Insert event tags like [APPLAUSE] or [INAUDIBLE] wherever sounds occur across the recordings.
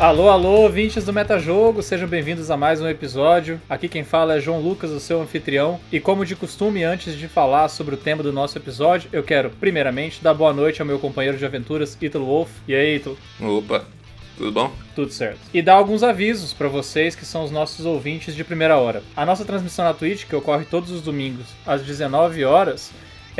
Alô, alô, ouvintes do Metajogo, sejam bem-vindos a mais um episódio. Aqui quem fala é João Lucas, o seu anfitrião. E como de costume, antes de falar sobre o tema do nosso episódio, eu quero, primeiramente, dar boa noite ao meu companheiro de aventuras, Ítalo Wolf. E aí, Ítalo? Opa, tudo bom? Tudo certo. E dar alguns avisos para vocês que são os nossos ouvintes de primeira hora. A nossa transmissão na Twitch, que ocorre todos os domingos às 19 horas,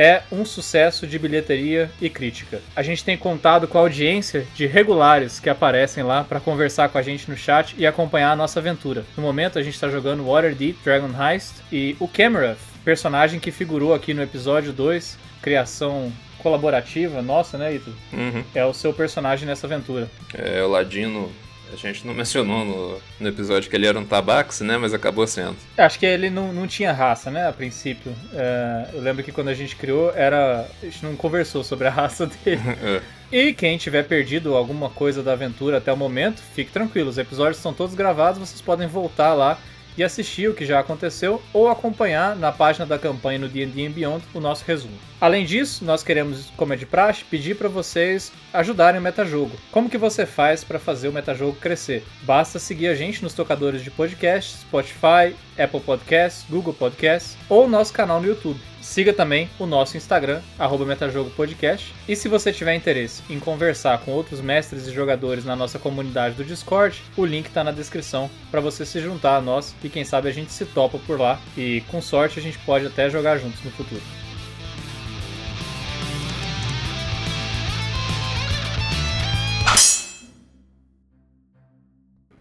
é um sucesso de bilheteria e crítica. A gente tem contado com a audiência de regulares que aparecem lá para conversar com a gente no chat e acompanhar a nossa aventura. No momento a gente está jogando Waterdeep Dragon Heist e o Camerath, personagem que figurou aqui no episódio 2, criação colaborativa nossa, né, Ito? Uhum. É o seu personagem nessa aventura. É o Ladino a gente não mencionou no, no, episódio que ele era um tabaxi, né? Mas acabou sendo. Acho que ele não, não tinha raça, né? A princípio. É, eu lembro que quando a gente criou, era. A gente não conversou sobre a [LAUGHS] raça dele. [LAUGHS] é. E quem tiver perdido alguma coisa da aventura até o momento, fique tranquilo. Os episódios estão todos gravados, vocês podem voltar lá e assistir o que já aconteceu ou acompanhar na página da campanha no D&D Beyond o nosso resumo. Além disso, nós queremos, como é de praxe, pedir para vocês ajudarem o metajogo. Como que você faz para fazer o metajogo crescer? Basta seguir a gente nos tocadores de podcast, Spotify, Apple Podcasts, Google Podcasts ou nosso canal no YouTube. Siga também o nosso Instagram, MetajogoPodcast. E se você tiver interesse em conversar com outros mestres e jogadores na nossa comunidade do Discord, o link está na descrição para você se juntar a nós e quem sabe a gente se topa por lá e com sorte a gente pode até jogar juntos no futuro.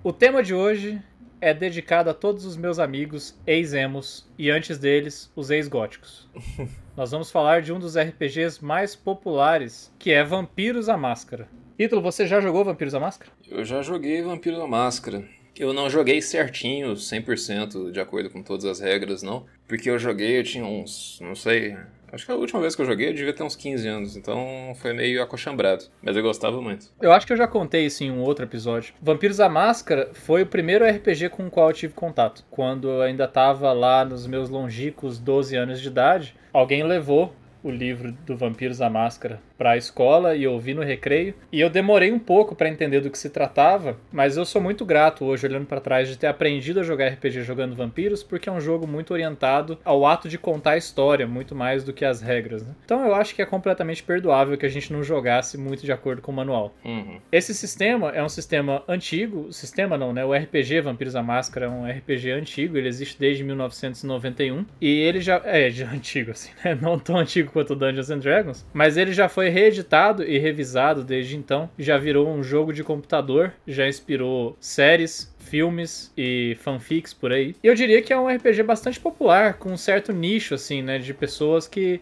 O tema de hoje é dedicado a todos os meus amigos ex-emos e antes deles, os ex-góticos. [LAUGHS] Nós vamos falar de um dos RPGs mais populares, que é Vampiros à Máscara. Ítalo, você já jogou Vampiros à Máscara? Eu já joguei Vampiros à Máscara. Eu não joguei certinho, 100% de acordo com todas as regras, não. Porque eu joguei, eu tinha uns, não sei, Acho que a última vez que eu joguei eu devia ter uns 15 anos, então foi meio acochambrado. Mas eu gostava muito. Eu acho que eu já contei isso em um outro episódio. Vampiros à Máscara foi o primeiro RPG com o qual eu tive contato. Quando eu ainda tava lá nos meus longínquos 12 anos de idade, alguém levou o livro do Vampiros à Máscara para a escola e ouvi no recreio. E eu demorei um pouco para entender do que se tratava, mas eu sou muito grato hoje, olhando para trás, de ter aprendido a jogar RPG jogando vampiros, porque é um jogo muito orientado ao ato de contar a história, muito mais do que as regras. Né? Então eu acho que é completamente perdoável que a gente não jogasse muito de acordo com o manual. Uhum. Esse sistema é um sistema antigo, sistema não, né? O RPG Vampiros à Máscara é um RPG antigo, ele existe desde 1991 e ele já é de [LAUGHS] antigo assim, né? Não tão antigo quanto Dungeons and Dragons, mas ele já foi reeditado e revisado desde então, já virou um jogo de computador, já inspirou séries, filmes e fanfics por aí. E eu diria que é um RPG bastante popular, com um certo nicho, assim, né, de pessoas que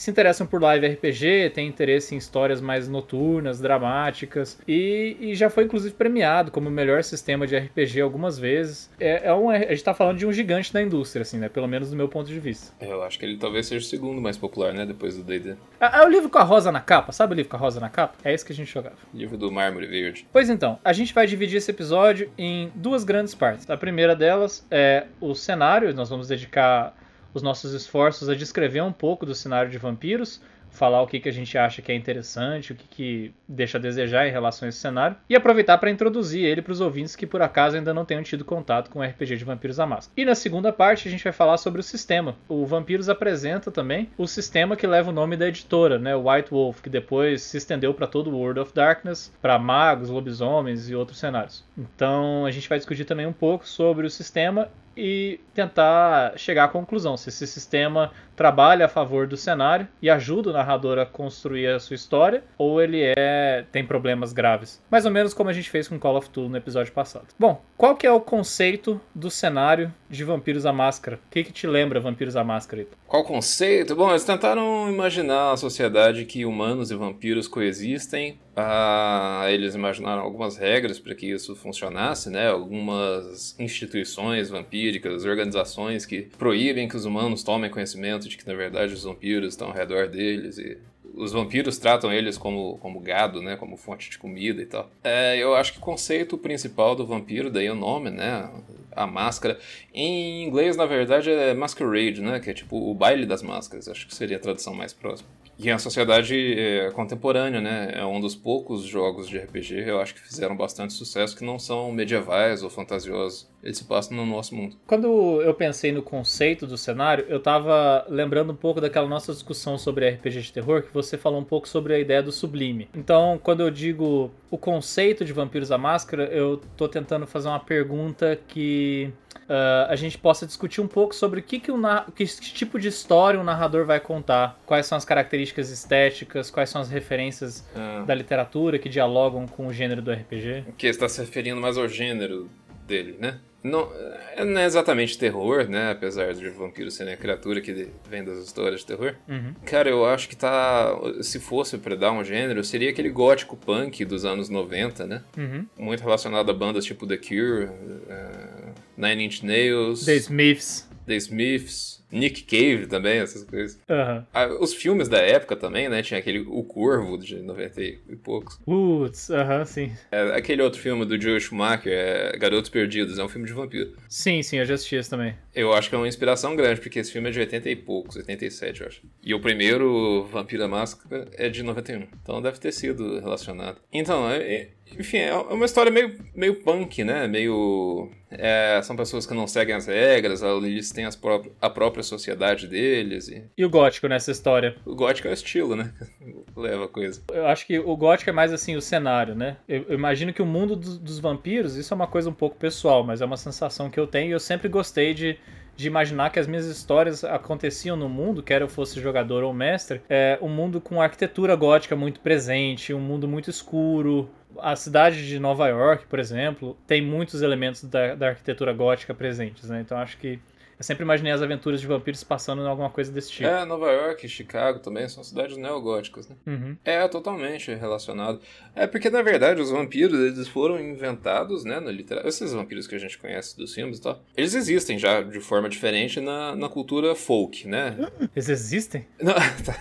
se interessam por live RPG, têm interesse em histórias mais noturnas, dramáticas, e, e já foi inclusive premiado como o melhor sistema de RPG algumas vezes. É, é um, a gente tá falando de um gigante da indústria, assim, né? Pelo menos do meu ponto de vista. É, eu acho que ele talvez seja o segundo mais popular, né? Depois do D&D. É, é o livro com a rosa na capa, sabe o livro com a rosa na capa? É esse que a gente jogava. Livro do Mármore Verde. Pois então, a gente vai dividir esse episódio em duas grandes partes. A primeira delas é o cenário, nós vamos dedicar os nossos esforços a descrever um pouco do cenário de vampiros, falar o que, que a gente acha que é interessante, o que, que deixa a desejar em relação a esse cenário, e aproveitar para introduzir ele para os ouvintes que por acaso ainda não tenham tido contato com o RPG de Vampiros à Máscara. E na segunda parte a gente vai falar sobre o sistema. O Vampiros apresenta também o sistema que leva o nome da editora, né, White Wolf, que depois se estendeu para todo o World of Darkness, para magos, lobisomens e outros cenários. Então a gente vai discutir também um pouco sobre o sistema e tentar chegar à conclusão se esse sistema trabalha a favor do cenário e ajuda o narrador a construir a sua história ou ele é tem problemas graves. Mais ou menos como a gente fez com Call of Duty no episódio passado. Bom, qual que é o conceito do cenário de Vampiros à Máscara? O que, que te lembra Vampiros à Máscara? Qual conceito? Bom, eles tentaram imaginar a sociedade que humanos e vampiros coexistem. Ah, eles imaginaram algumas regras para que isso funcionasse, né? Algumas instituições vampíricas, organizações que proíbem que os humanos tomem conhecimento de que na verdade os vampiros estão ao redor deles e os vampiros tratam eles como, como gado, né? Como fonte de comida e tal. É, eu acho que o conceito principal do vampiro, daí o nome, né? a máscara. Em inglês, na verdade, é Masquerade, né? Que é tipo o baile das máscaras. Acho que seria a tradução mais próxima. E a sociedade é, contemporânea, né? É um dos poucos jogos de RPG, eu acho que fizeram bastante sucesso, que não são medievais ou fantasiosos. Eles se passam no nosso mundo. Quando eu pensei no conceito do cenário, eu tava lembrando um pouco daquela nossa discussão sobre RPG de terror, que você falou um pouco sobre a ideia do sublime. Então, quando eu digo o conceito de Vampiros à Máscara, eu tô tentando fazer uma pergunta que uh, a gente possa discutir um pouco sobre o que, que, o que tipo de história o narrador vai contar, quais são as características estéticas, quais são as referências ah. da literatura que dialogam com o gênero do RPG. Que está se referindo mais ao gênero dele, né? Não, é, não é exatamente terror, né? Apesar de vampiro serem a criatura que vem das histórias de terror. Uhum. Cara, eu acho que tá. Se fosse pra dar um gênero, seria aquele gótico punk dos anos 90, né? Uhum. Muito relacionado a bandas tipo The Cure, uh, Nine Inch Nails. The Smiths. The Smiths. Nick Cave também, essas coisas. Uhum. os filmes da época também, né? Tinha aquele O Corvo de 90 e poucos. Putz, aham, sim. É, aquele outro filme do Joe Schumacher, é Garotos Perdidos, é um filme de vampiro. Sim, sim, eu já assisti esse também. Eu acho que é uma inspiração grande, porque esse filme é de 80 e poucos, 87, eu acho. E o primeiro, Vampiro da Máscara, é de 91. Então deve ter sido relacionado. Então, é, é enfim, é uma história meio, meio punk, né? Meio. É, são pessoas que não seguem as regras, eles têm as pró a própria sociedade deles. E... e o gótico nessa história? O gótico é o estilo, né? [LAUGHS] Leva a coisa. Eu acho que o gótico é mais assim o cenário, né? Eu, eu imagino que o mundo do, dos vampiros, isso é uma coisa um pouco pessoal, mas é uma sensação que eu tenho e eu sempre gostei de de imaginar que as minhas histórias aconteciam no mundo, quer eu fosse jogador ou mestre, é um mundo com arquitetura gótica muito presente, um mundo muito escuro, a cidade de Nova York, por exemplo, tem muitos elementos da, da arquitetura gótica presentes, né? Então acho que eu sempre imaginei as aventuras de vampiros passando em alguma coisa desse tipo. É, Nova York, Chicago também são cidades neogóticas, né? Uhum. É, totalmente relacionado. É porque, na verdade, os vampiros, eles foram inventados, né, na literatura. Esses vampiros que a gente conhece dos filmes e tal, eles existem já de forma diferente na, na cultura folk, né? Eles existem? [LAUGHS] Não, tá.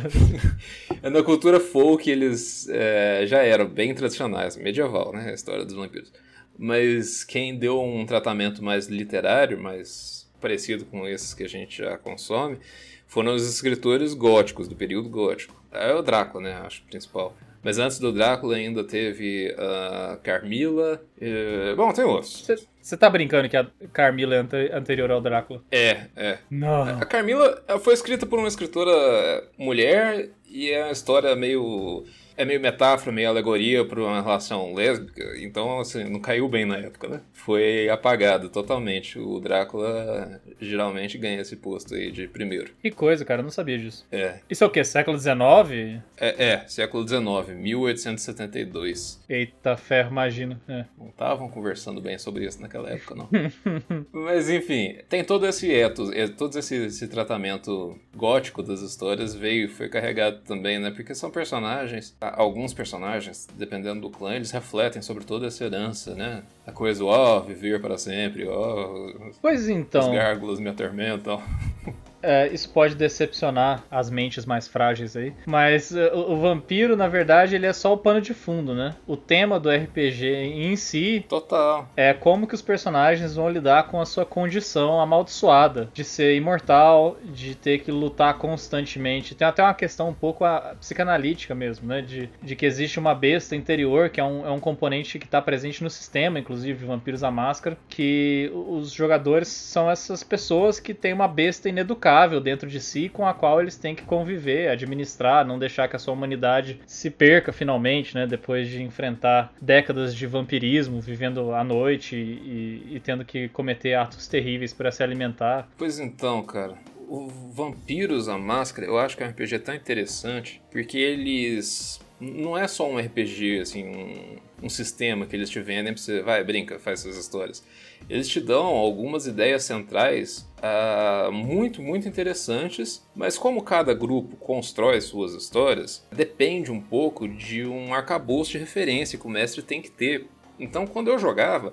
[LAUGHS] na cultura folk, eles é, já eram bem tradicionais, medieval, né, a história dos vampiros. Mas quem deu um tratamento mais literário, mais parecido com esses que a gente já consome, foram os escritores góticos, do período gótico. É o Drácula, né, acho, principal. Mas antes do Drácula ainda teve a Carmila. E... Bom, tem outros. Você tá brincando que a Carmila é anterior ao Drácula? É, é. Não. A Carmila foi escrita por uma escritora mulher e é uma história meio é meio metáfora, meio alegoria para uma relação lésbica, então assim, não caiu bem na época, né? Foi apagado totalmente. O Drácula geralmente ganha esse posto aí de primeiro. Que coisa, cara, eu não sabia disso. É. Isso é o quê? Século XIX? É, é século XIX, 1872. Eita ferro, imagino. É. Não estavam conversando bem sobre isso naquela época, não. [LAUGHS] Mas enfim, tem todo esse etos, é, todo esse, esse tratamento gótico das histórias veio, foi carregado também, né? Porque são personagens alguns personagens, dependendo do clã, eles refletem sobre toda essa herança, né? A coisa, ó, oh, viver para sempre, ó. Oh, pois então. Os gárgulas me atormentam. [LAUGHS] É, isso pode decepcionar as mentes mais frágeis aí. Mas uh, o, vampiro, na verdade, ele é só o pano de fundo, né? O tema do RPG em si. Total. É como que os personagens vão lidar com a sua condição amaldiçoada de ser imortal, de ter que lutar constantemente. Tem até uma questão um pouco a, psicanalítica mesmo, né? De, de que existe uma besta interior, que é um, é um componente que está presente no sistema, inclusive Vampiros à Máscara, que os jogadores são essas pessoas que têm uma besta ineducada dentro de si com a qual eles têm que conviver, administrar, não deixar que a sua humanidade se perca finalmente, né? Depois de enfrentar décadas de vampirismo, vivendo à noite e, e tendo que cometer atos terríveis para se alimentar. Pois então, cara. O Vampiros a Máscara, eu acho que é um RPG tão interessante porque eles não é só um RPG, assim, um, um sistema que eles te vendem pra você, vai, brinca, faz essas histórias eles te dão algumas ideias centrais uh, muito, muito interessantes, mas como cada grupo constrói suas histórias, depende um pouco de um arcabouço de referência que o mestre tem que ter. Então, quando eu jogava,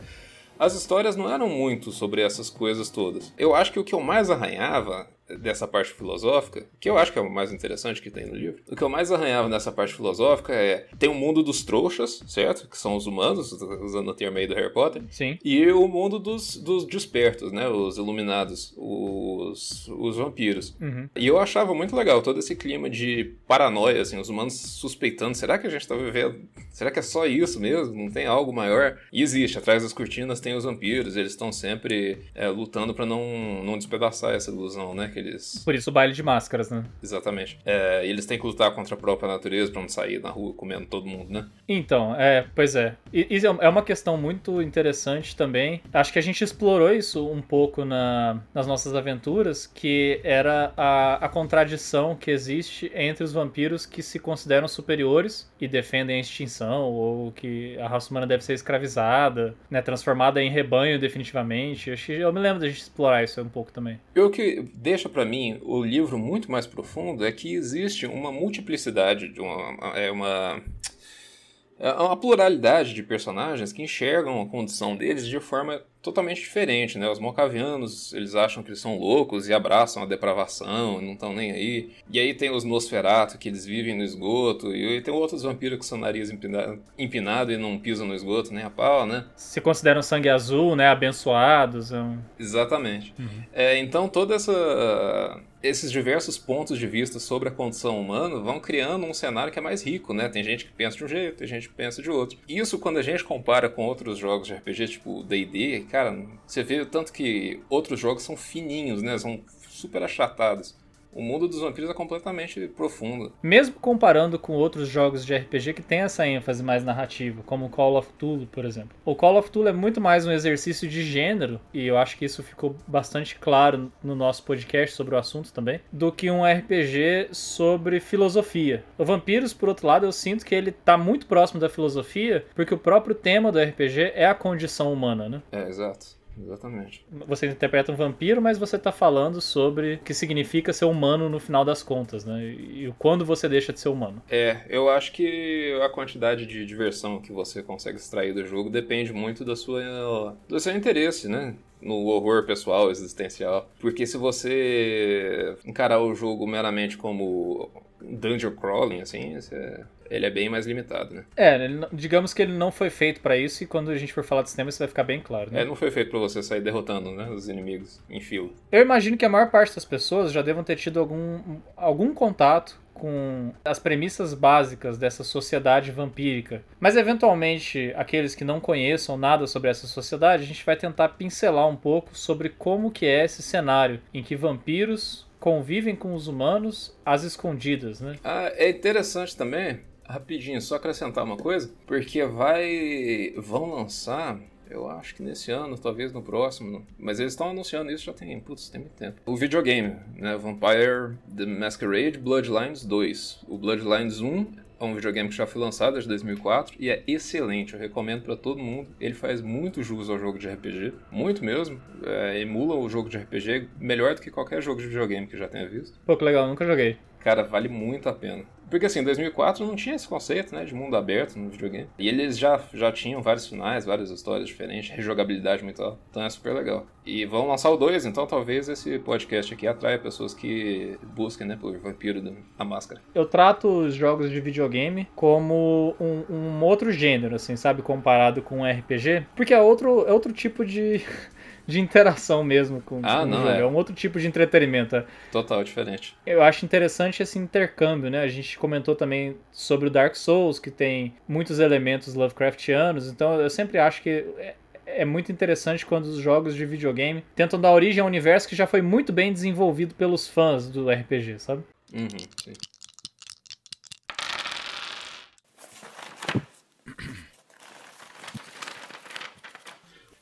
as histórias não eram muito sobre essas coisas todas. Eu acho que o que eu mais arranhava dessa parte filosófica, que eu acho que é o mais interessante que tem no livro, o que eu mais arranhava nessa parte filosófica é tem o mundo dos trouxas, certo? Que são os humanos, usando o termo aí do Harry Potter. Sim. E o mundo dos, dos despertos, né? Os iluminados, os, os vampiros. Uhum. E eu achava muito legal todo esse clima de paranoia, assim, os humanos suspeitando, será que a gente tá vivendo? Será que é só isso mesmo? Não tem algo maior? E existe, atrás das cortinas tem os vampiros, eles estão sempre é, lutando para não, não despedaçar essa ilusão, né? Que eles... Por isso o baile de máscaras, né? Exatamente. É, e eles têm que lutar contra a própria natureza para não sair na rua comendo todo mundo, né? Então, é, pois é. Isso é uma questão muito interessante também. Acho que a gente explorou isso um pouco na, nas nossas aventuras, que era a, a contradição que existe entre os vampiros que se consideram superiores e defendem a extinção, ou que a raça humana deve ser escravizada, né, transformada em rebanho definitivamente. Acho que eu me lembro da gente explorar isso um pouco também. E o que deixa para mim o livro muito mais profundo é que existe uma multiplicidade, de uma, é uma é uma pluralidade de personagens que enxergam a condição deles de forma totalmente diferente, né? Os mocavianos, eles acham que eles são loucos e abraçam a depravação, não estão nem aí. E aí tem os Nosferatu, que eles vivem no esgoto, e tem outros vampiros que são nariz empinado, empinado e não pisam no esgoto nem a pau, né? Se consideram sangue azul, né? Abençoados. É um... Exatamente. Uhum. É, então toda essa esses diversos pontos de vista sobre a condição humana vão criando um cenário que é mais rico, né? Tem gente que pensa de um jeito, tem gente que pensa de outro. Isso quando a gente compara com outros jogos de RPG, tipo D&D, cara, você vê o tanto que outros jogos são fininhos, né? São super achatados o mundo dos vampiros é completamente profundo. Mesmo comparando com outros jogos de RPG que tem essa ênfase mais narrativa, como Call of Cthulhu, por exemplo. O Call of Cthulhu é muito mais um exercício de gênero, e eu acho que isso ficou bastante claro no nosso podcast sobre o assunto também, do que um RPG sobre filosofia. O Vampiros, por outro lado, eu sinto que ele tá muito próximo da filosofia, porque o próprio tema do RPG é a condição humana, né? É, exato. Exatamente. Você interpreta um vampiro, mas você está falando sobre o que significa ser humano no final das contas, né? E quando você deixa de ser humano. É, eu acho que a quantidade de diversão que você consegue extrair do jogo depende muito da sua, do seu interesse, né? No horror pessoal, existencial. Porque se você encarar o jogo meramente como dungeon crawling, assim, você ele é bem mais limitado, né? É, digamos que ele não foi feito para isso e quando a gente for falar de sistema isso vai ficar bem claro, né? É, não foi feito para você sair derrotando, né, os inimigos em fila. Eu imagino que a maior parte das pessoas já devam ter tido algum, algum contato com as premissas básicas dessa sociedade vampírica. Mas eventualmente, aqueles que não conheçam nada sobre essa sociedade, a gente vai tentar pincelar um pouco sobre como que é esse cenário em que vampiros convivem com os humanos às escondidas, né? Ah, é interessante também rapidinho, só acrescentar uma coisa, porque vai vão lançar eu acho que nesse ano, talvez no próximo. Mas eles estão anunciando isso já tem, putz, tem muito tempo. O videogame, né? Vampire The Masquerade Bloodlines 2. O Bloodlines 1 é um videogame que já foi lançado desde 2004 e é excelente. Eu recomendo para todo mundo. Ele faz muito jus ao jogo de RPG, muito mesmo. É, emula o jogo de RPG melhor do que qualquer jogo de videogame que já tenha visto. Pô, que legal, nunca joguei. Cara, vale muito a pena. Porque assim, em 2004 não tinha esse conceito, né, de mundo aberto no videogame. E eles já, já tinham vários finais, várias histórias diferentes, rejogabilidade muito alta. Então é super legal. E vão lançar o 2, então talvez esse podcast aqui atraia pessoas que busquem, né, por Vampiro da Máscara. Eu trato os jogos de videogame como um, um outro gênero, assim, sabe, comparado com um RPG. Porque é outro, é outro tipo de [LAUGHS] de interação mesmo com, ah, com não, o jogo. É. É. um outro tipo de entretenimento. É. Total diferente. Eu acho interessante esse intercâmbio, né? A gente comentou também sobre o Dark Souls, que tem muitos elementos Lovecraftianos, então eu sempre acho que é, é muito interessante quando os jogos de videogame tentam dar origem a um universo que já foi muito bem desenvolvido pelos fãs do RPG, sabe? Uhum, sim.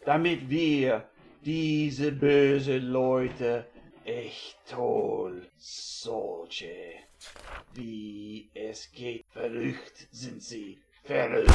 Damit wir diese böse Leute echt toll. Solche. Wie es geht. Verrückt sind sie. Verrückt.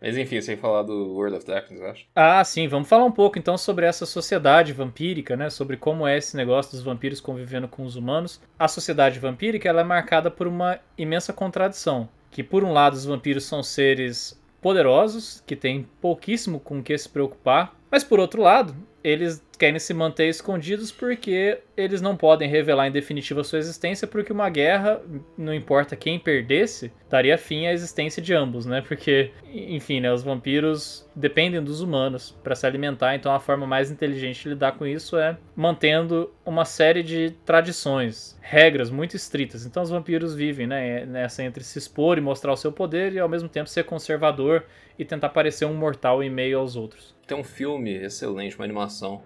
Mas enfim, sem falar do World of Darkness, eu acho. Ah, sim, vamos falar um pouco então sobre essa sociedade vampírica, né? Sobre como é esse negócio dos vampiros convivendo com os humanos. A sociedade vampírica ela é marcada por uma imensa contradição. Que por um lado os vampiros são seres poderosos, que têm pouquíssimo com que se preocupar, mas por outro lado, eles querem se manter escondidos porque eles não podem revelar em definitivo a sua existência, porque uma guerra, não importa quem perdesse, daria fim à existência de ambos, né? Porque, enfim, né, os vampiros dependem dos humanos para se alimentar, então a forma mais inteligente de lidar com isso é mantendo uma série de tradições, regras muito estritas. Então os vampiros vivem, né, nessa entre se expor e mostrar o seu poder e ao mesmo tempo ser conservador e tentar parecer um mortal em meio aos outros. Tem um filme excelente, uma animação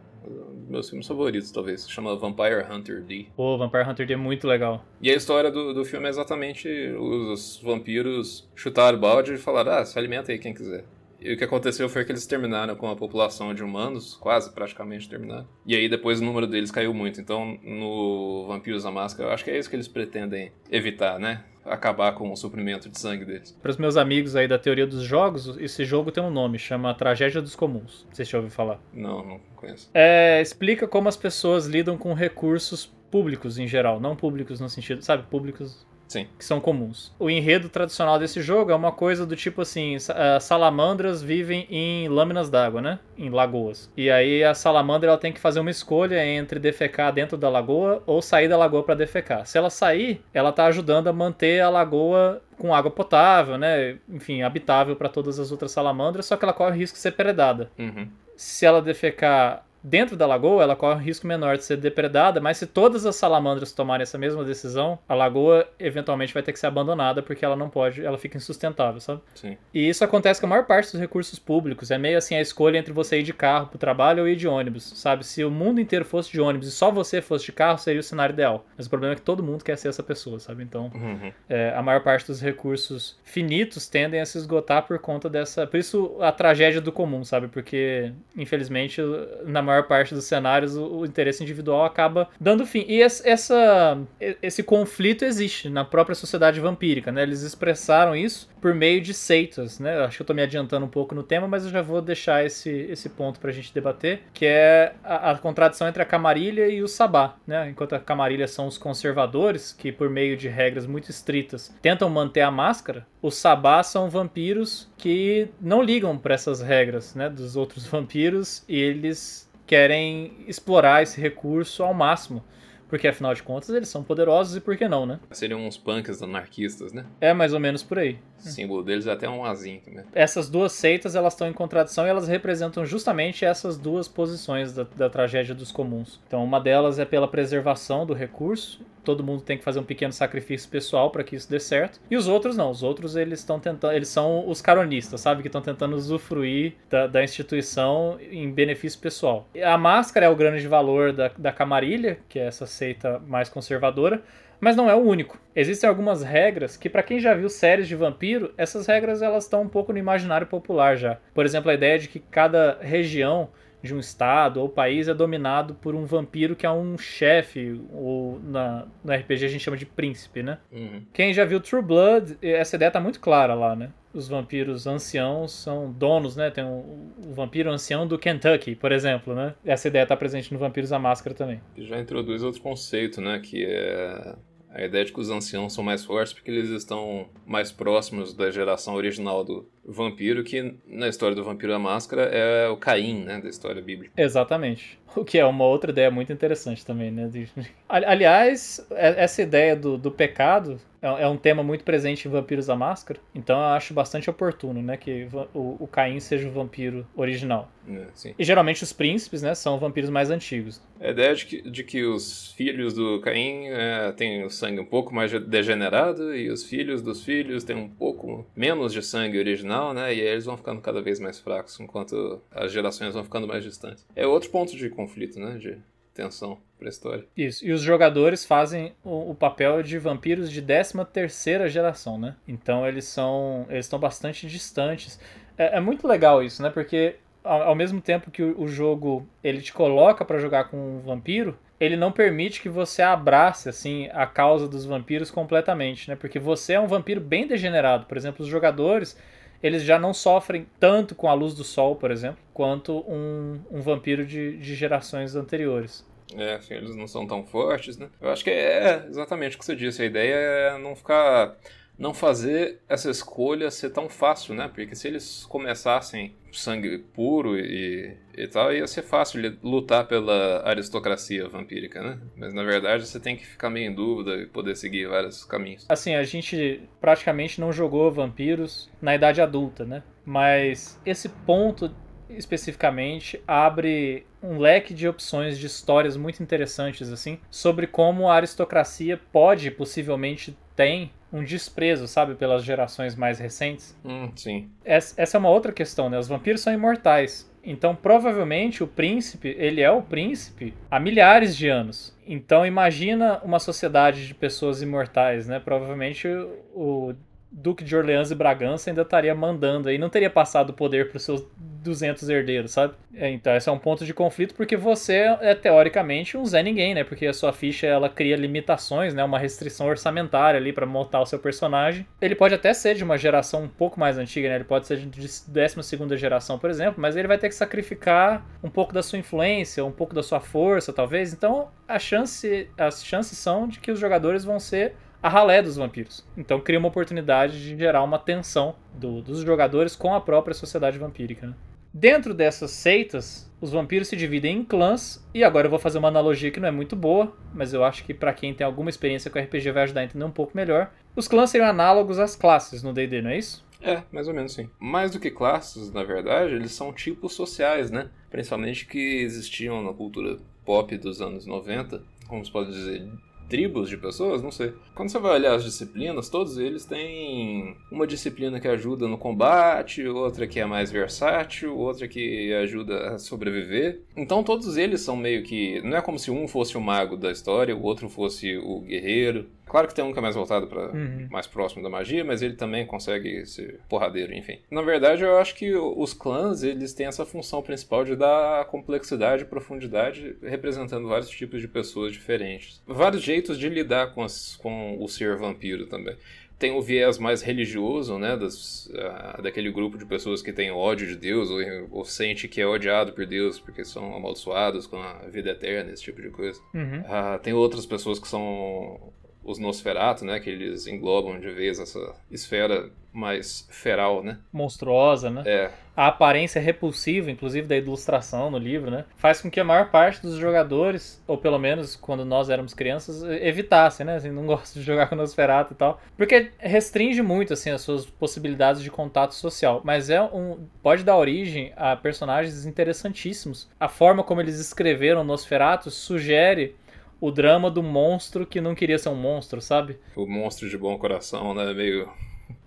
meus filmes favoritos, talvez. Se chama Vampire Hunter D. Pô, Vampire Hunter D é muito legal. E a história do, do filme é exatamente os vampiros chutaram o balde e falaram: ah, se alimenta aí quem quiser. E o que aconteceu foi que eles terminaram com a população de humanos, quase praticamente terminaram. E aí depois o número deles caiu muito. Então no Vampiros da Máscara, eu acho que é isso que eles pretendem evitar, né? Acabar com o suprimento de sangue deles. Para os meus amigos aí da teoria dos jogos, esse jogo tem um nome, chama Tragédia dos Comuns. Se já ouviu falar. Não, não conheço. É, explica como as pessoas lidam com recursos públicos em geral, não públicos no sentido, sabe, públicos Sim. que são comuns. O enredo tradicional desse jogo é uma coisa do tipo assim: uh, salamandras vivem em lâminas d'água, né? Em lagoas. E aí a salamandra ela tem que fazer uma escolha entre defecar dentro da lagoa ou sair da lagoa para defecar. Se ela sair, ela tá ajudando a manter a lagoa com água potável, né? Enfim, habitável para todas as outras salamandras, só que ela corre o risco de ser predada. Uhum. Se ela defecar dentro da lagoa, ela corre um risco menor de ser depredada, mas se todas as salamandras tomarem essa mesma decisão, a lagoa eventualmente vai ter que ser abandonada porque ela não pode, ela fica insustentável, sabe? Sim. E isso acontece com a maior parte dos recursos públicos. É meio assim a escolha entre você ir de carro pro trabalho ou ir de ônibus, sabe? Se o mundo inteiro fosse de ônibus e só você fosse de carro, seria o cenário ideal. Mas o problema é que todo mundo quer ser essa pessoa, sabe? Então, Uhum. é, a maior parte dos recursos finitos tendem a se esgotar por conta dessa. Por isso a tragédia do comum, sabe? Porque, infelizmente, na maior parte dos cenários, o, o interesse individual acaba dando fim. E esse, essa, esse conflito existe na própria sociedade vampírica, né? Eles expressaram isso por meio de seitas, né? Acho que eu tô me adiantando um pouco no tema, mas eu já vou deixar esse, esse ponto pra gente debater, que é a, a contradição entre a camarilha e o sabá, né? Enquanto a camarilha são os conservadores, que por meio de regras muito estritas tentam manter a máscara, os sabá são vampiros que não ligam para essas regras, né? Dos outros [LAUGHS] vampiros e eles querem explorar esse recurso ao máximo. Porque afinal de contas eles são poderosos e por que não, né? Seriam uns punks anarquistas, né? É mais ou menos por aí. O símbolo deles é até um azinho também. Essas duas seitas elas estão em contradição e elas representam justamente essas duas posições da, da tragédia dos comuns. Então uma delas é pela preservação do recurso. Todo mundo tem que fazer um pequeno sacrifício pessoal para que isso dê certo. E os outros não. Os outros eles estão tentando, eles são os caronistas, sabe, que estão tentando usufruir da, da, instituição em benefício pessoal. A máscara é o grande valor da, da camarilha, que é essa seita mais conservadora mas não é o único. Existem algumas regras que para quem já viu séries de vampiro, essas regras elas estão um pouco no imaginário popular já. Por exemplo, a ideia de que cada região de um estado ou país é dominado por um vampiro que é um chefe, ou na, no RPG a gente chama de príncipe, né? Uhum. Quem já viu True Blood, essa ideia tá muito clara lá, né? Os vampiros anciãos são donos, né? Tem o, o vampiro ancião do Kentucky, por exemplo, né? Essa ideia tá presente no Vampiros à Máscara também. E já introduz outro conceito, né? Que é a ideia de que os anciãos são mais fortes porque eles estão mais próximos da geração original do vampiro, que na história do Vampiro à Máscara é o Caim, né, da história bíblica. Exatamente. [LAUGHS] O que é uma outra ideia muito interessante também, né? [LAUGHS] Aliás, essa ideia do, do pecado é um tema muito presente em Vampiros à Máscara, então eu acho bastante oportuno, né, que o, o Caim seja o vampiro original. É, e geralmente os príncipes, né, são vampiros mais antigos. A ideia de que, de que os filhos do Caim é, têm o sangue um pouco mais degenerado e os filhos dos filhos têm um pouco menos de sangue original, né, e aí eles vão ficando cada vez mais fracos enquanto as gerações vão ficando mais distantes. É outro ponto de conflito, né, de tensão pra história. Isso, e os jogadores fazem o, o papel de vampiros de 13 terceira geração, né? Então eles são, eles estão bastante distantes. É, é, muito legal isso, né? Porque ao, mesmo tempo que o, o, jogo ele te coloca para jogar com um vampiro, ele não permite que você abrace assim a causa dos vampiros completamente, né? Porque você é um vampiro bem degenerado. Por exemplo, os jogadores eles já não sofrem tanto com a luz do sol, por exemplo, quanto um, um vampiro de, de gerações anteriores. É, assim, eles não são tão fortes, né? Eu acho que é exatamente o que você disse. A ideia é não ficar não fazer essa escolha ser tão fácil, né? Porque se eles começassem sangue puro e, e tal, ia ser fácil lutar pela aristocracia vampírica, né? Mas na verdade você tem que ficar meio em dúvida e poder seguir vários caminhos. Assim, a gente praticamente não jogou vampiros na idade adulta, né? Mas esse ponto especificamente abre um leque de opções de histórias muito interessantes assim sobre como a aristocracia pode possivelmente tem um desprezo, sabe, pelas gerações mais recentes. Hum, sim. Essa, essa é uma outra questão, né? Os vampiros são imortais. Então, provavelmente, o príncipe, ele é o príncipe há milhares de anos. Então, imagina uma sociedade de pessoas imortais, né? Provavelmente o Duque de Orleans e Bragança ainda estaria mandando aí, não teria passado o poder para os seus 200 herdeiros, sabe? É, então, esse é um ponto de conflito porque você é teoricamente um Zé Ninguém, né? Porque a sua ficha ela cria limitações, né? Uma restrição orçamentária ali para montar o seu personagem. Ele pode até ser de uma geração um pouco mais antiga, né? Ele pode ser de 12 geração, por exemplo, mas ele vai ter que sacrificar um pouco da sua influência, um pouco da sua força, talvez. Então, a chance, as chances são de que os jogadores vão ser a ralé dos vampiros. Então cria uma oportunidade de gerar uma tensão do, dos jogadores com a própria sociedade vampírica. Né? Dentro dessas seitas, os vampiros se dividem em clãs, e agora eu vou fazer uma analogia que não é muito boa, mas eu acho que para quem tem alguma experiência com RPG vai ajudar a entender um pouco melhor. Os clãs seriam análogos às classes no D&D, não é isso? É, mais ou menos sim. Mais do que classes, na verdade, eles são tipos sociais, né? Principalmente que existiam na cultura pop dos anos 90, como se pode dizer, tribos de pessoas, não sei. Quando você vai olhar as disciplinas, todos eles têm uma disciplina que ajuda no combate, outra que é mais versátil, outra que ajuda a sobreviver. Então todos eles são meio que. Não é como se um fosse o mago da história, o outro fosse o guerreiro. Claro que tem um que é mais voltado para uhum. mais próximo da magia, mas ele também consegue ser porradeiro, enfim. Na verdade, eu acho que os clãs, eles têm essa função principal de dar complexidade e profundidade, representando vários tipos de pessoas diferentes. Vários jeitos de lidar com, as, com o ser vampiro também tem o viés mais religioso, né, das, uh, daquele grupo de pessoas que tem ódio de Deus ou, ou, sente que é odiado por Deus porque são amaldiçoados com a vida eterna, esse tipo de coisa. Uhum. Uh, tem outras pessoas que são os Nosferatu, né? Que eles englobam de vez essa esfera mais feral, né? Monstruosa, né? É. A aparência repulsiva, inclusive da ilustração no livro, né? Faz com que a maior parte dos jogadores, ou pelo menos quando nós éramos crianças, evitassem, né? Assim, não [LAUGHS] gosto de jogar com Nosferatu e tal. Porque restringe muito, assim, as suas possibilidades de contato social. Mas é um... pode dar origem a personagens interessantíssimos. A forma como eles escreveram Nosferatu sugere o drama do monstro que não queria ser um monstro, sabe? O monstro de bom coração, né? Meio.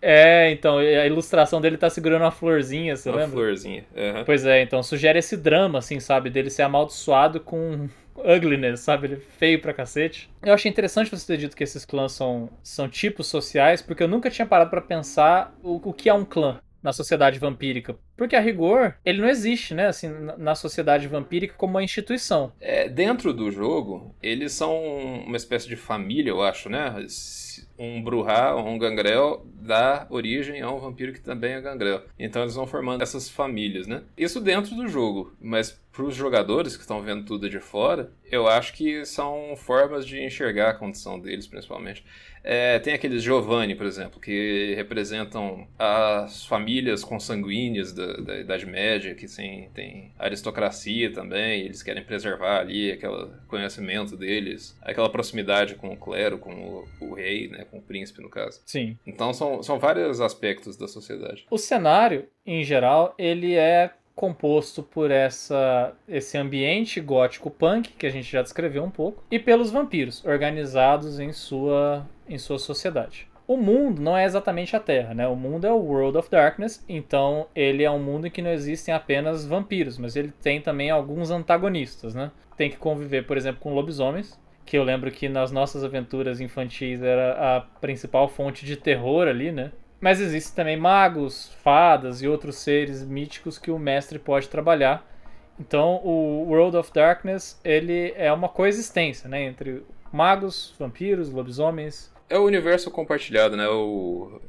É, então, a ilustração dele tá segurando uma florzinha, você uma lembra? Uma florzinha, uhum. Pois é, então sugere esse drama, assim, sabe? Dele ser amaldiçoado com ugliness, sabe? Ele é feio pra cacete. Eu achei interessante você ter dito que esses clãs são, são tipos sociais, porque eu nunca tinha parado para pensar o, o que é um clã na sociedade vampírica. Porque a rigor, ele não existe, né, assim, na sociedade vampírica como uma instituição. É, dentro do jogo, eles são uma espécie de família, eu acho, né? Um Bruhá, um Gangrel, dá origem a um vampiro que também é Gangrel. Então eles vão formando essas famílias, né? Isso dentro do jogo, mas para os jogadores que estão vendo tudo de fora, eu acho que são formas de enxergar a condição deles, principalmente. É, tem aqueles Giovanni, por exemplo, que representam as famílias consanguíneas da, da Idade Média, que sim, tem aristocracia também, eles querem preservar ali aquele conhecimento deles, aquela proximidade com o clero, com o, o rei, né, com o príncipe, no caso. Sim. Então são, são vários aspectos da sociedade. O cenário, em geral, ele é composto por essa esse ambiente gótico punk que a gente já descreveu um pouco e pelos vampiros organizados em sua em sua sociedade. O mundo não é exatamente a Terra, né? O mundo é o World of Darkness, então ele é um mundo em que não existem apenas vampiros, mas ele tem também alguns antagonistas, né? Tem que conviver, por exemplo, com lobisomens, que eu lembro que nas nossas aventuras infantis era a principal fonte de terror ali, né? Mas existem também magos, fadas e outros seres míticos que o mestre pode trabalhar. Então, o World of Darkness ele é uma coexistência, né, entre magos, vampiros, lobisomens. É o universo compartilhado, né? O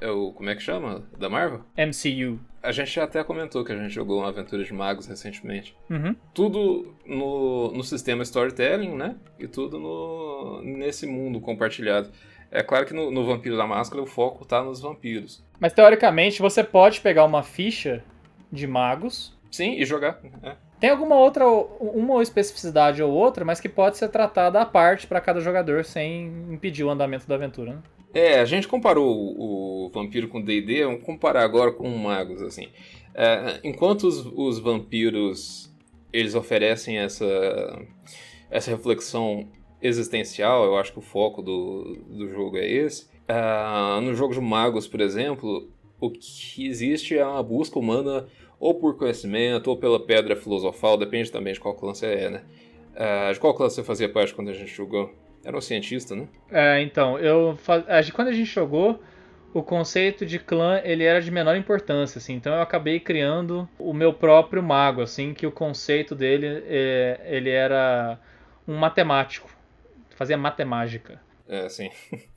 é o como é que chama da Marvel? MCU. A gente até comentou que a gente jogou uma aventura de magos recentemente. Uhum. Tudo no, no sistema storytelling, né? E tudo no, nesse mundo compartilhado. É claro que no, no Vampiro da Máscara o foco tá nos vampiros. Mas teoricamente você pode pegar uma ficha de magos. Sim, e jogar. É. Tem alguma outra, uma especificidade ou outra, mas que pode ser tratada à parte para cada jogador sem impedir o andamento da aventura, né? É, a gente comparou o, o vampiro com D&D, vamos comparar agora com magos, assim. É, enquanto os, os, vampiros, eles oferecem essa, essa reflexão existencial, eu acho que o foco do, do jogo é esse. Uh, no jogo de magos, por exemplo, o que existe é uma busca humana ou por conhecimento ou pela pedra filosofal, depende também de qual clã você é, né? Uh, de qual clã você fazia parte quando a gente jogou? Era um cientista, né? É, então, eu quando a gente jogou, o conceito de clã ele era de menor importância, assim. Então eu acabei criando o meu próprio mago, assim, que o conceito dele é, ele era um matemático, fazia matemática. É, sim. [LAUGHS]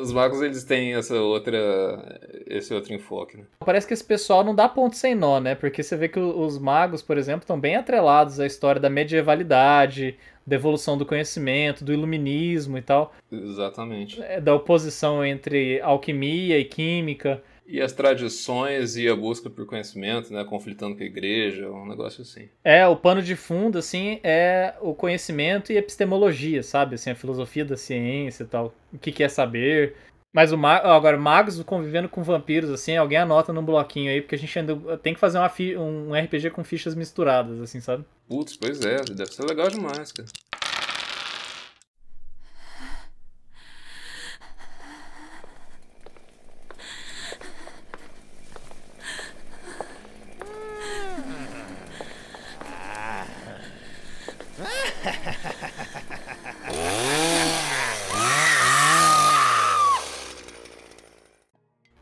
Os magos eles têm essa outra esse outro enfoque, né? Parece que esse pessoal não dá ponto sem nó, né? Porque você vê que os magos, por exemplo, estão bem atrelados à história da medievalidade, da evolução do conhecimento, do iluminismo e tal. Exatamente. É, da oposição entre alquimia e química. E as tradições e a busca por conhecimento, né, conflitando com a igreja, um negócio assim. É, o pano de fundo, assim, é o conhecimento e epistemologia, sabe? Assim, a filosofia da ciência e tal. O que, que é saber. Mas o ma agora, magos convivendo com vampiros, assim, alguém anota num bloquinho aí, porque a gente ainda tem que fazer um RPG com fichas misturadas, assim, sabe? Putz, pois é, deve ser legal demais, cara.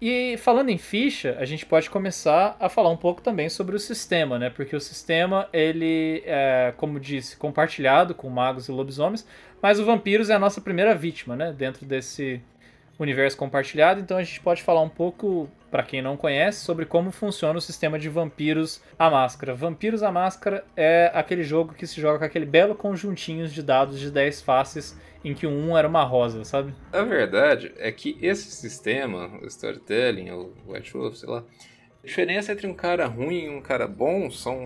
E falando em ficha, a gente pode começar a falar um pouco também sobre o sistema, né? Porque o sistema, ele é, como disse, compartilhado com magos e lobisomens, mas o vampiros é a nossa primeira vítima, né? Dentro desse universo compartilhado, então a gente pode falar um pouco, para quem não conhece, sobre como funciona o sistema de Vampiros à Máscara. Vampiros à Máscara é aquele jogo que se joga com aquele belo conjuntinho de dados de 10 faces em que um era uma rosa, sabe? A verdade é que esse sistema, o storytelling, o White Wolf, sei lá, a diferença entre um cara ruim e um cara bom são.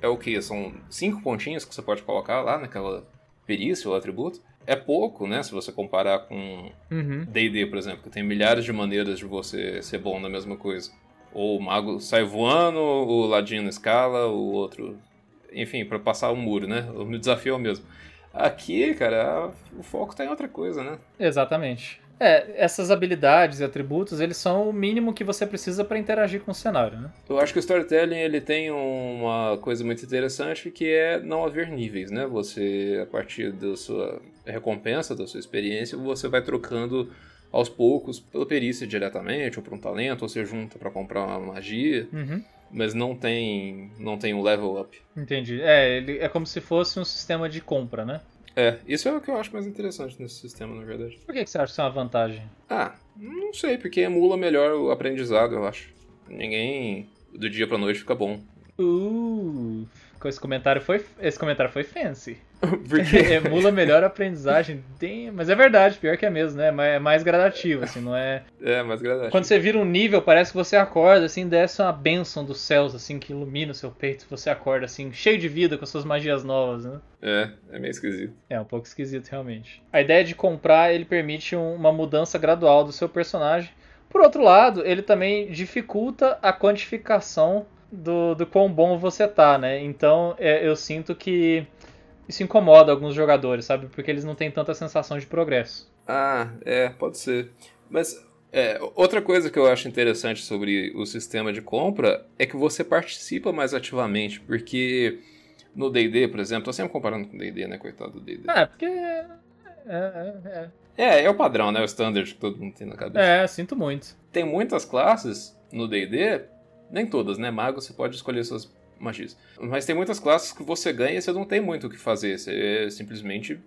É o que? São cinco pontinhos que você pode colocar lá naquela perícia ou atributo. É pouco, né? Se você comparar com DD, uhum. por exemplo, que tem milhares de maneiras de você ser bom na mesma coisa. Ou o mago sai voando, o ladino escala, o outro. Enfim, para passar o muro, né? O desafio é o mesmo. Aqui, cara, o foco tá em outra coisa, né? Exatamente. É, essas habilidades e atributos, eles são o mínimo que você precisa para interagir com o cenário, né? Eu acho que o storytelling, ele tem uma coisa muito interessante que é não haver níveis, né? Você, a partir da sua recompensa, da sua experiência, você vai trocando aos poucos pela perícia diretamente, ou por um talento, ou você junta para comprar uma magia. Uhum mas não tem não tem um level up. Entendi. É, ele é como se fosse um sistema de compra, né? É, isso é o que eu acho mais interessante nesse sistema, na verdade. Por que, que você acha que isso é uma vantagem? Ah, não sei, porque emula melhor o aprendizado, eu acho. Ninguém do dia pra noite fica bom. Uh, esse comentário foi esse comentário foi fancy. [LAUGHS] Porque [LAUGHS] emula melhor a aprendizagem. Tem, mas é verdade, pior que é mesmo, né? É mais gradativo, assim, não é. É, mais gradativo. Quando você vira um nível, parece que você acorda, assim, desce uma bênção dos céus, assim, que ilumina o seu peito. Você acorda, assim, cheio de vida com suas magias novas, né? É, é meio esquisito. É, um pouco esquisito, realmente. A ideia de comprar, ele permite uma mudança gradual do seu personagem. Por outro lado, ele também dificulta a quantificação do, do quão bom você tá, né? Então, é, eu sinto que isso incomoda alguns jogadores, sabe? Porque eles não têm tanta sensação de progresso. Ah, é, pode ser. Mas é, outra coisa que eu acho interessante sobre o sistema de compra é que você participa mais ativamente, porque no D&D, por exemplo, tô sempre comparando com o D&D, né, coitado do D&D. É, porque... É, é, é. é, é o padrão, né, o standard que todo mundo tem na cabeça. É, sinto muito. Tem muitas classes no D&D, nem todas, né, mago você pode escolher suas magias. Mas tem muitas classes que você ganha e você não tem muito o que fazer. Você simplesmente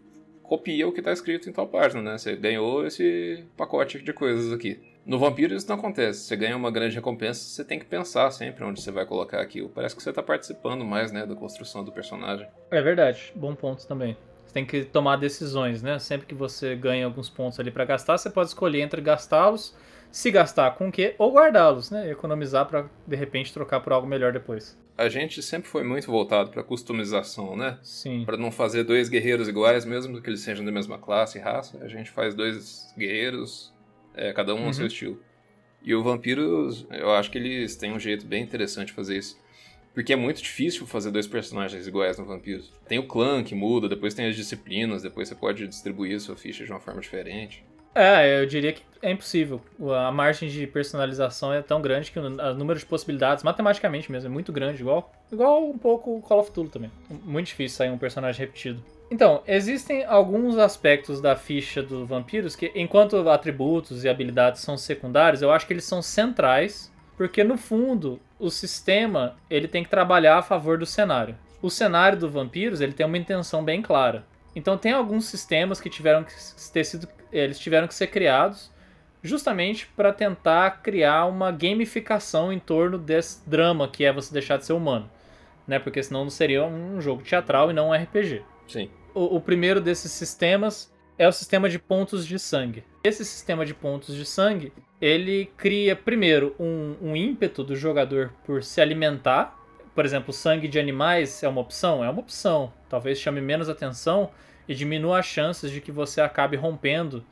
copia o que está escrito em tal página, né? Você ganhou esse pacote de coisas aqui. No Vampiro isso não acontece. Você ganha uma grande recompensa, você tem que pensar sempre onde você vai colocar aquilo. Parece que você está participando mais, né, da construção do personagem. É verdade. Bom ponto também. Você tem que tomar decisões, né? Sempre que você ganha alguns pontos ali para gastar, você pode escolher entre gastá-los, se gastar com o quê, ou guardá-los, né? E economizar para de repente trocar por algo melhor depois. A gente sempre foi muito voltado para customização, né? Sim. Para não fazer dois guerreiros iguais, mesmo que eles sejam da mesma classe e raça, a gente faz dois guerreiros, é, cada um Uhum. no seu estilo. E o Vampiros, eu acho que eles têm um jeito bem interessante de fazer isso. Porque é muito difícil fazer dois personagens iguais no Vampiros. Tem o clã que muda, depois tem as disciplinas, depois você pode distribuir sua ficha de uma forma diferente. É, eu diria que é impossível. A margem de personalização é tão grande que o número de possibilidades, matematicamente mesmo, é muito grande, igual, igual um pouco o Call of Duty também. Muito difícil sair um personagem repetido. Então, existem alguns aspectos da ficha do Vampiros que, enquanto atributos e habilidades são secundários, eu acho que eles são centrais, porque no fundo o sistema ele tem que trabalhar a favor do cenário. O cenário do Vampiros ele tem uma intenção bem clara. Então tem alguns sistemas que tiveram que ter sido, eles tiveram que ser criados justamente para tentar criar uma gamificação em torno desse drama que é você deixar de ser humano, né? Porque senão não seria um jogo teatral e não um RPG. Sim. O, o primeiro desses sistemas é o sistema de pontos de sangue. Esse sistema de pontos de sangue ele cria primeiro um, um ímpeto do jogador por se alimentar. Por exemplo, sangue de animais é uma opção? É uma opção. Talvez chame menos atenção e diminua as chances de que você acabe rompendo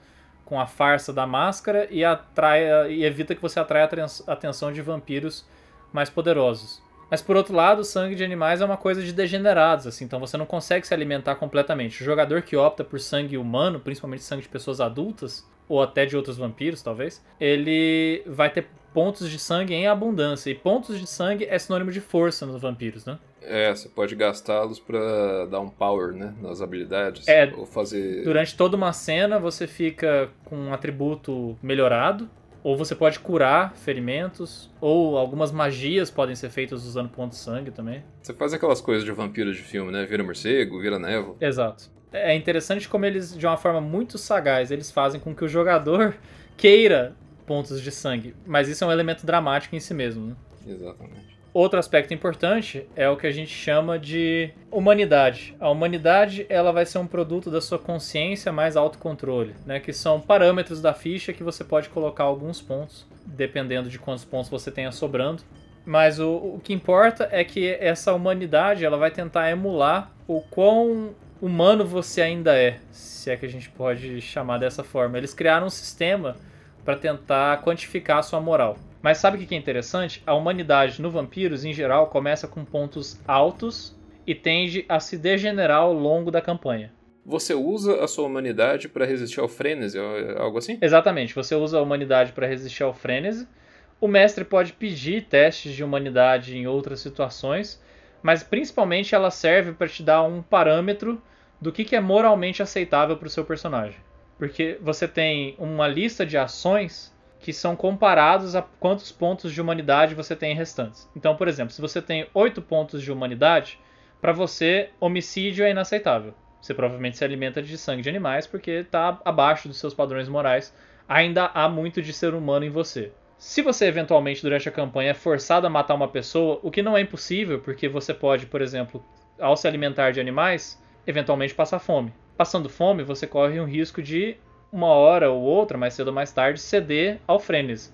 com a farsa da máscara e, atraia, e evita que você atraia a atenção de vampiros mais poderosos. Mas por outro lado, o sangue de animais é uma coisa de degenerados, assim, então você não consegue se alimentar completamente. O jogador que opta por sangue humano, principalmente sangue de pessoas adultas, ou até de outros vampiros, talvez, ele vai ter pontos de sangue em abundância. E pontos de sangue é sinônimo de força nos vampiros, né? É, você pode gastá-los pra dar um power, né, nas habilidades. É, ou fazer... Durante toda uma cena, você fica com um atributo melhorado, ou você pode curar ferimentos, ou algumas magias podem ser feitas usando pontos de sangue também. Você faz aquelas coisas de vampiros de filme, né? Vira morcego, vira névoa. Exato. É interessante como eles, de uma forma muito sagaz, eles fazem com que o jogador [LAUGHS] queira pontos de sangue. Mas isso é um elemento dramático em si mesmo, né? Exatamente. Outro aspecto importante é o que a gente chama de humanidade. A humanidade ela vai ser um produto da sua consciência mais autocontrole, né? que são parâmetros da ficha que você pode colocar alguns pontos, dependendo de quantos pontos você tenha sobrando. Mas o, o que importa é que essa humanidade ela vai tentar emular o quão humano você ainda é, se é que a gente pode chamar dessa forma. Eles criaram um sistema para tentar quantificar a sua moral. Mas sabe o que é interessante? A humanidade no Vampiros, em geral, começa com pontos altos e tende a se degenerar ao longo da campanha. Você usa a sua humanidade para resistir ao frenesi, algo assim? Exatamente, você usa a humanidade para resistir ao frenesi. O mestre pode pedir testes de humanidade em outras situações, mas principalmente ela serve para te dar um parâmetro do que é moralmente aceitável para o seu personagem. Porque você tem uma lista de ações que são comparados a quantos pontos de humanidade você tem restantes. Então, por exemplo, se você tem 8 pontos de humanidade, para você, homicídio é inaceitável. Você provavelmente se alimenta de sangue de animais porque está abaixo dos seus padrões morais. Ainda há muito de ser humano em você. Se você eventualmente durante a campanha é forçado a matar uma pessoa, o que não é impossível, porque você pode, por exemplo, ao se alimentar de animais, eventualmente passar fome. Passando fome, você corre um risco de uma hora ou outra, mais cedo ou mais tarde, ceder ao frenesi.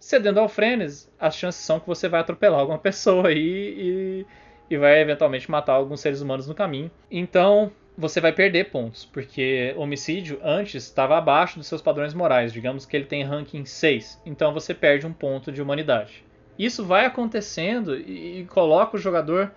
Cedendo ao frenesi, as chances são que você vai atropelar alguma [LAUGHS] pessoa aí e, e vai eventualmente matar alguns seres humanos no caminho. Então, você vai perder pontos, porque homicídio antes estava abaixo dos seus padrões morais. Digamos que ele tem ranking 6, então você perde um ponto de humanidade. Isso vai acontecendo e, e coloca o jogador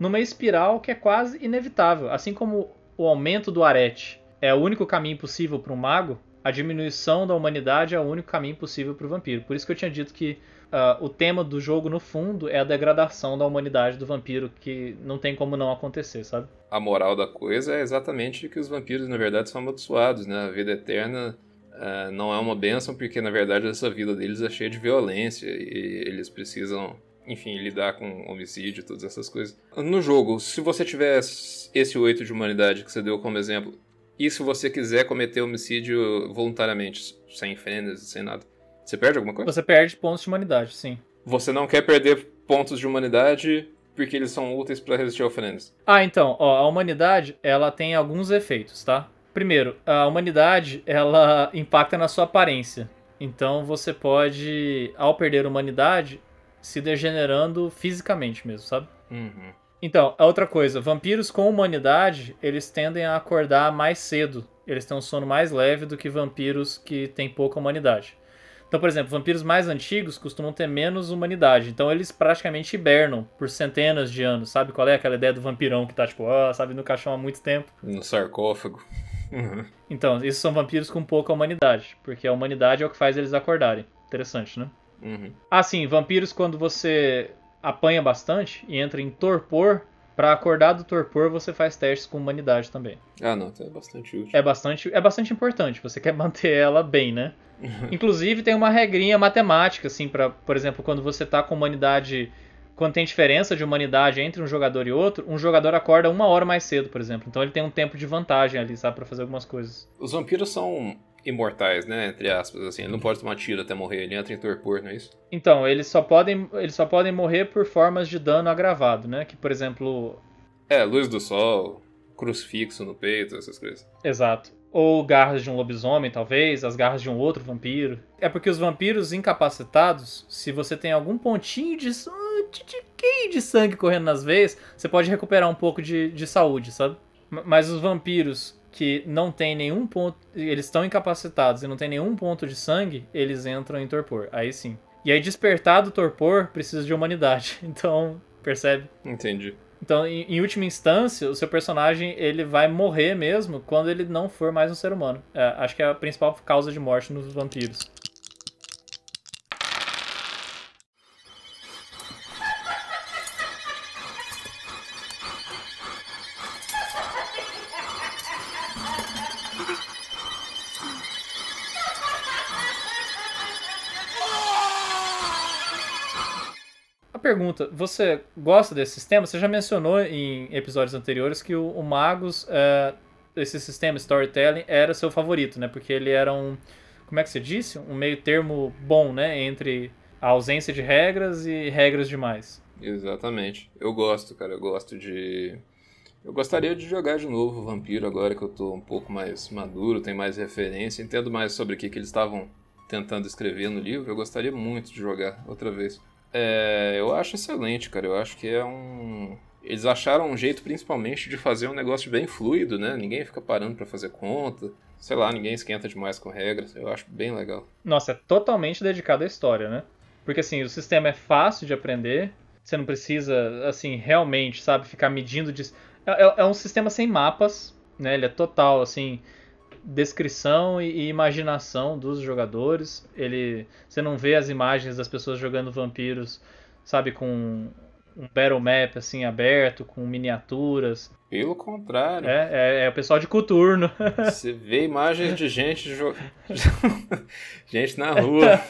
numa espiral que é quase inevitável. Assim como o aumento do arete é o único caminho possível para um mago, a diminuição da humanidade é o único caminho possível para o vampiro. Por isso que eu tinha dito que uh, o tema do jogo, no fundo, é a degradação da humanidade do vampiro, que não tem como não acontecer, sabe? A moral da coisa é exatamente que os vampiros, na verdade, são amaldiçoados, né? A vida eterna uh, não é uma bênção, porque, na verdade, essa vida deles é cheia de violência e eles precisam enfim, lidar com homicídio e todas essas coisas. No jogo, se você tiver esse 8 de humanidade que você deu como exemplo, e se você quiser cometer homicídio voluntariamente, sem frenesi, sem nada, você perde alguma coisa? Você perde pontos de humanidade, sim. Você não quer perder pontos de humanidade porque eles são úteis para resistir ao frenesi? Ah, então, ó, a humanidade, ela tem alguns efeitos, tá? Primeiro, a humanidade, ela impacta na sua aparência. Então você pode, ao perder a humanidade, se degenerando fisicamente mesmo, sabe? Uhum. Então, a outra coisa, vampiros com humanidade, eles tendem a acordar mais cedo. Eles têm um sono mais leve do que vampiros que têm pouca humanidade. Então, por exemplo, vampiros mais antigos costumam ter menos humanidade. Então, eles praticamente hibernam por centenas de anos. Sabe qual é aquela ideia do vampirão que tá, tipo, ó, sabe, no caixão há muito tempo? No sarcófago. Então, esses são vampiros com pouca humanidade. Porque a humanidade é o que faz eles acordarem. Interessante, né? Uhum. Ah, sim, vampiros quando você apanha bastante e entra em torpor, Pra acordar do torpor, você faz testes com humanidade também. Ah, não, então é bastante útil. É bastante, é bastante importante, você [LAUGHS] quer manter ela bem, né? [LAUGHS] Inclusive tem uma regrinha matemática, assim, para, por exemplo, quando você tá com humanidade. Quando tem diferença de humanidade entre um jogador e outro, um jogador acorda uma hora mais cedo, por exemplo. Então ele tem um tempo de vantagem ali, sabe, pra fazer algumas coisas. Os vampiros são imortais, né? Entre aspas, assim. Ele não pode tomar tiro até morrer, ele entra em torpor, não é isso? Então, eles só podem, eles só podem morrer por formas de dano agravado, né? Que, por exemplo. É, luz do sol, crucifixo no peito, essas coisas. Exato. Ou garras de um lobisomem, talvez, as garras de um outro vampiro. É porque os vampiros incapacitados, se você tem algum pontinho de, de, de sangue correndo nas veias, você pode recuperar um pouco de, de saúde, sabe? Mas os vampiros que não tem nenhum ponto. Eles estão incapacitados e não tem nenhum ponto de sangue, eles entram em torpor. Aí sim. E aí, despertar do torpor precisa de humanidade. [LAUGHS] Então, percebe? Entendi. Então, em, em, última instância, o seu personagem ele vai morrer mesmo quando ele não for mais um ser humano. É, acho que é a principal causa de morte nos vampiros. Pergunta: você gosta desse sistema? Você já mencionou em episódios anteriores que o, o Magus, é, esse sistema storytelling, era seu favorito, né? Porque ele era um. Como é que você disse? Um meio termo bom, né? Entre a ausência de regras e regras demais. Exatamente. Eu gosto, cara. Eu gosto de. Eu gostaria de jogar de novo Vampiro agora que eu tô um pouco mais maduro, tenho mais referência, entendo mais sobre o que, que eles estavam tentando escrever no livro. Eu gostaria muito de jogar outra vez. É, eu acho excelente, cara. Eu acho que é um. Eles acharam um jeito, principalmente, de fazer um negócio bem fluido, né? Ninguém fica parando para fazer conta. Sei lá, ninguém esquenta demais com regras. Eu acho bem legal. Nossa, é totalmente dedicado à história, né? Porque assim, o sistema é fácil de aprender. Você não precisa, assim, realmente, sabe, ficar medindo. De... É, é, é um sistema sem mapas, né? Ele é total, assim descrição e, imaginação dos jogadores. Ele, você não vê as imagens das pessoas jogando vampiros, sabe, com um battle map assim aberto, com miniaturas. Pelo contrário. É, é, é o pessoal de coturno. [LAUGHS] Você vê imagens de gente jogando. [LAUGHS] gente na rua.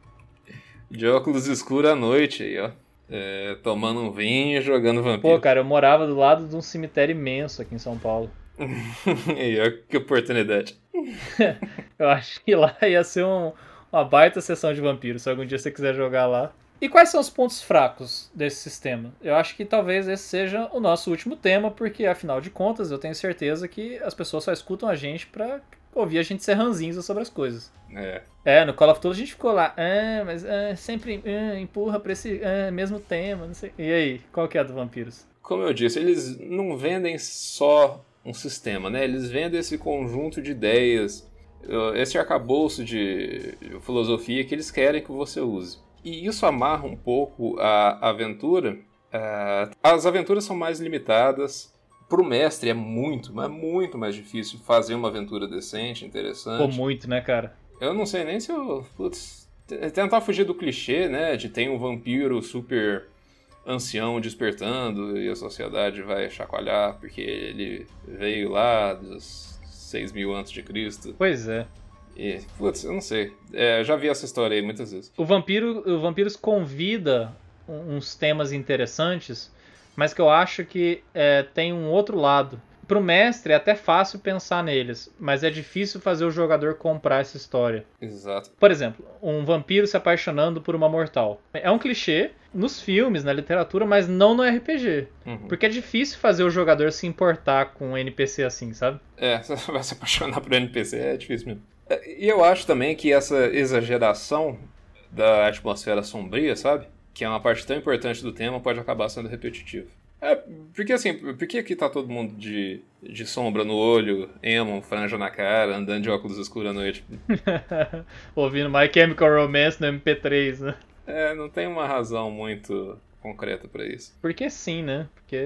[LAUGHS] de óculos escuros à noite aí, ó. É, tomando um vinho e jogando vampiro. Pô, cara, eu morava do lado de um cemitério imenso aqui em São Paulo. [LAUGHS] e olha que oportunidade. [LAUGHS] eu acho que lá ia ser um, uma baita sessão de vampiros, se algum dia você quiser jogar lá. E quais são os pontos fracos desse sistema? Eu acho que talvez esse seja o nosso último tema, porque afinal de contas eu tenho certeza que as pessoas só escutam a gente pra ouvir a gente ser ranzinza sobre as coisas. É. É, no Call of Duty a gente ficou lá, ah, mas ah, sempre ah, empurra pra esse ah, mesmo tema, não sei. E aí, qual que é a do Vampiros? Como eu disse, eles não vendem só um sistema, né? Eles vendem esse conjunto de ideias, esse arcabouço de filosofia que eles querem que você use. E isso amarra um pouco a aventura. Uh, as aventuras são mais limitadas. Para o mestre é muito, mas muito mais difícil fazer uma aventura decente, interessante. Pô, muito, né, cara? Eu não sei nem se eu. Putz, tentar fugir do clichê, né? De ter um vampiro super ancião despertando e a sociedade vai chacoalhar porque ele veio lá dos 6 mil antes de Cristo. Pois é. E, putz, eu não sei. É, já vi essa história aí muitas vezes. O Vampiro, o Vampiros convida uns temas interessantes, mas que eu acho que é, tem um outro lado. Pro mestre é até fácil pensar neles, mas é difícil fazer o jogador comprar essa história. Exato. Por exemplo, um vampiro se apaixonando por uma mortal. É um clichê nos filmes, na literatura, mas não no RPG. Uhum. Porque é difícil fazer o jogador se importar com um NPC assim, sabe? É, [LAUGHS] você vai se apaixonar por NPC, é difícil mesmo. É, E eu acho também que essa exageração da atmosfera sombria, sabe? Que é uma parte tão importante do tema, pode acabar sendo repetitivo. É, porque assim, por que aqui tá todo mundo de, de sombra no olho, emo, franja na cara, andando de óculos escuros à noite? [LAUGHS] Ouvindo My Chemical Romance no MP3, né? É, não tem uma razão muito concreta pra isso. Porque sim, né? Porque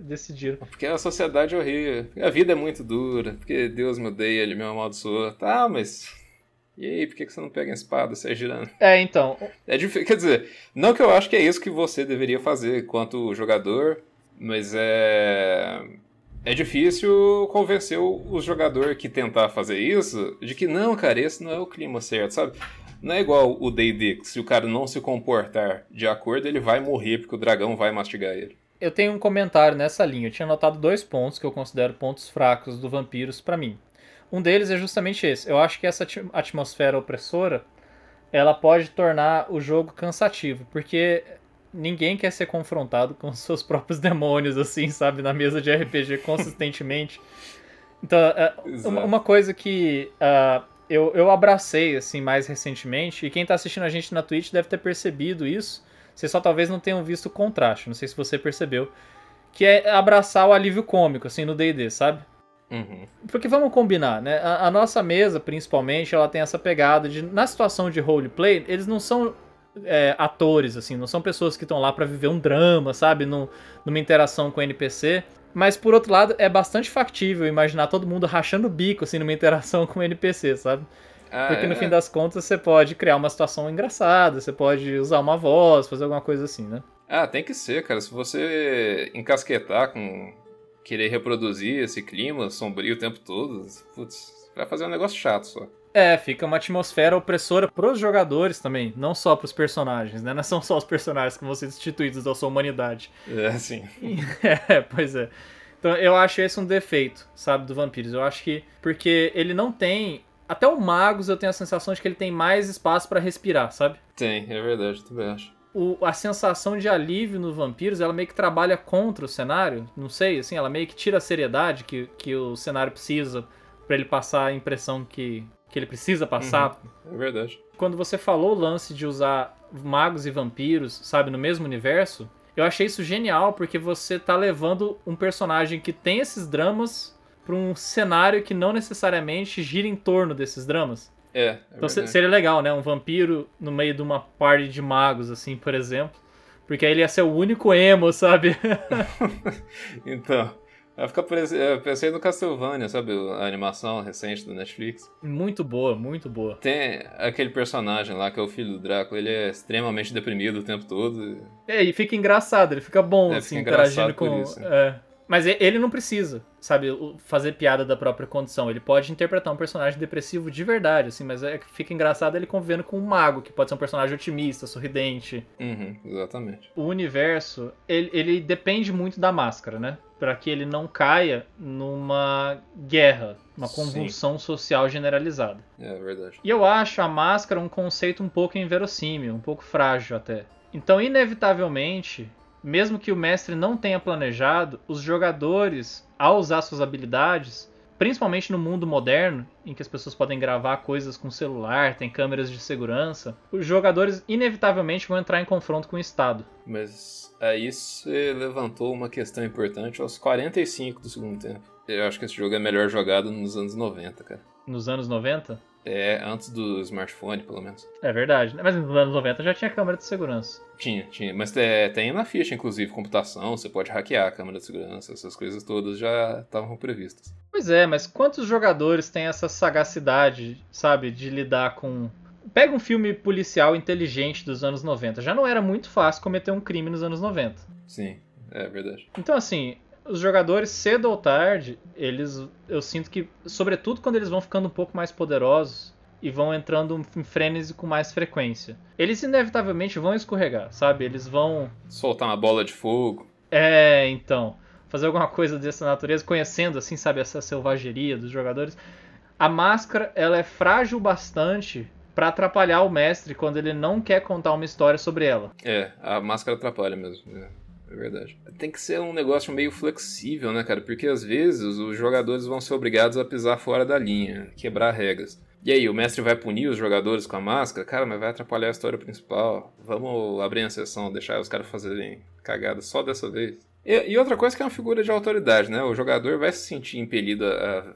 decidiram. Porque a sociedade é horrível, a vida é muito dura, porque Deus me odeia, ele me amaldiçoa. Tá, mas. E aí, por que você não pega a espada, sai girando? É, então, É difícil, quer dizer, não que eu acho que é isso que você deveria fazer quanto jogador, mas é. É difícil convencer o jogador que tentar fazer isso de que não, cara, esse não é o clima certo, sabe? Não é igual o D&D, se o cara não se comportar de acordo, ele vai morrer porque o dragão vai mastigar ele. eu tenho um comentário nessa linha. Eu tinha notado dois pontos que eu considero pontos fracos do Vampiros pra mim. Um deles é justamente esse. Eu acho que essa atmosfera opressora ela pode tornar o jogo cansativo, porque ninguém quer ser confrontado com os [LAUGHS] seus próprios demônios, assim, sabe, na mesa de RPG [LAUGHS] consistentemente. Então, é, uma, uma coisa que ah, eu, eu abracei, assim, mais recentemente, e quem tá assistindo a gente na Twitch deve ter percebido isso, vocês só talvez não tenham visto o contraste, não sei se você percebeu, que é abraçar o alívio cômico, assim, no D&D, sabe? Uhum. Porque vamos combinar, né? A, a nossa mesa, principalmente, ela tem essa pegada de, na situação de roleplay, eles não são é, atores, assim, não são pessoas que estão lá pra viver um drama, sabe? Num- numa interação com o NPC. Mas, por outro lado, é bastante factível imaginar todo mundo rachando o bico, assim, numa interação [LAUGHS] com o NPC, sabe? Ah, Porque no é? fim das contas você pode criar uma situação engraçada, você pode usar uma voz, fazer alguma coisa assim, né? Ah, tem que ser, cara. Se você encasquetar com querer reproduzir esse clima sombrio o tempo todo, putz, vai fazer um negócio chato só. É, fica uma atmosfera opressora pros jogadores também, não só pros personagens, né? Não são só os personagens que vão ser destituídos da sua humanidade. É, assim. [LAUGHS] É, pois é. Então eu acho esse um defeito, sabe, do Vampiros. Eu acho que. Porque ele não tem. Até o Magos eu tenho a sensação de que ele tem mais espaço pra respirar, sabe? Tem, é verdade, eu também acho. O, a sensação de alívio no Vampiros, ela meio que trabalha contra o cenário. Não sei, assim, ela meio que tira a seriedade que, que o cenário precisa pra ele passar a impressão que, que ele precisa passar. É verdade. quando você falou o lance de usar magos e vampiros, sabe, no mesmo universo, eu achei isso genial porque você tá levando um personagem que tem esses dramas pra um cenário que não necessariamente gira em torno desses dramas. É, é Então verdade. seria legal, né? Um vampiro no meio de uma party de magos, assim, por exemplo. Porque aí ele ia ser o único emo, sabe? [LAUGHS] Então, ficar parece... eu pensei no Castlevania, sabe? A animação recente do Netflix. muito boa, muito boa. Tem aquele personagem lá que é o filho do Drácula, ele é extremamente deprimido o tempo todo. É, e fica engraçado, ele fica bom, É, assim, fica interagindo engraçado por com. isso. é. Mas ele não precisa, sabe, fazer piada da própria condição. Ele pode interpretar um personagem depressivo de verdade, assim, mas é que fica engraçado ele convivendo com um mago, que pode ser um personagem otimista, sorridente. Uhum, exatamente. O universo, ele, ele depende muito da máscara, né? Pra que ele não caia numa guerra, uma Sim. convulsão social generalizada. É verdade. E eu acho a máscara um conceito um pouco inverossímil, um pouco frágil até. Então, inevitavelmente, mesmo que o mestre não tenha planejado, os jogadores, ao usar suas habilidades, principalmente no mundo moderno, em que as pessoas podem gravar coisas com celular, tem câmeras de segurança, os jogadores inevitavelmente vão entrar em confronto com o Estado. Mas aí você levantou uma questão importante aos 45 do segundo tempo. Eu acho que esse jogo é melhor jogado nos anos 90, cara. Nos anos 90? É, antes do smartphone, pelo menos. É verdade, né? mas nos anos 90 já tinha câmera de segurança. Tinha, tinha. Mas é, tem na ficha, inclusive, computação, você pode hackear a câmera de segurança, essas coisas todas já estavam previstas. Pois é, mas quantos jogadores têm essa sagacidade, sabe, de lidar com. Pega um filme policial inteligente dos anos 90. Já não era muito fácil cometer um crime nos anos 90. Sim, é verdade. Então, assim, os jogadores, cedo ou tarde, eles. Eu sinto que, sobretudo quando eles vão ficando um pouco mais poderosos e vão entrando em frenesi com mais frequência, eles inevitavelmente vão escorregar, sabe? Eles vão. Soltar uma bola de fogo. É, então. fazer alguma coisa dessa natureza, conhecendo, assim, sabe, essa selvageria dos jogadores. A máscara, ela é frágil bastante para atrapalhar o mestre quando ele não quer contar uma história sobre ela. É, a máscara atrapalha mesmo. É, é verdade. Tem que ser um negócio meio flexível, né, cara? Porque às vezes os jogadores vão ser obrigados a pisar fora da linha, quebrar regras. E aí, o mestre vai punir os jogadores com a máscara? Cara, mas vai atrapalhar a história principal. Vamos abrir a sessão, deixar os caras fazerem cagada só dessa vez. E, e, outra coisa que é uma figura de autoridade, né? O jogador vai se sentir impelido a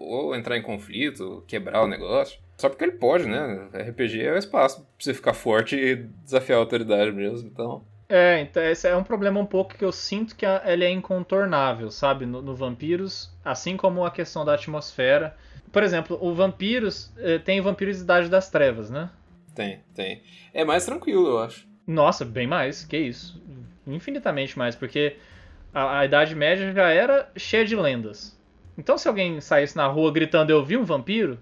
ou entrar em conflito, quebrar o negócio. Só porque ele pode, né? RPG é o espaço pra você ficar forte e desafiar a autoridade mesmo, então... É, então esse é um problema um pouco que eu sinto que ele é incontornável, sabe? No, no Vampiros, assim como a questão da atmosfera por exemplo, o Vampiros eh, tem Vampiros Idade das Trevas, né? Tem, tem. É mais tranquilo, eu acho. Nossa, bem mais, que isso. Infinitamente mais, porque a, a Idade Média já era cheia de lendas. Então se alguém saísse na rua gritando eu vi um vampiro,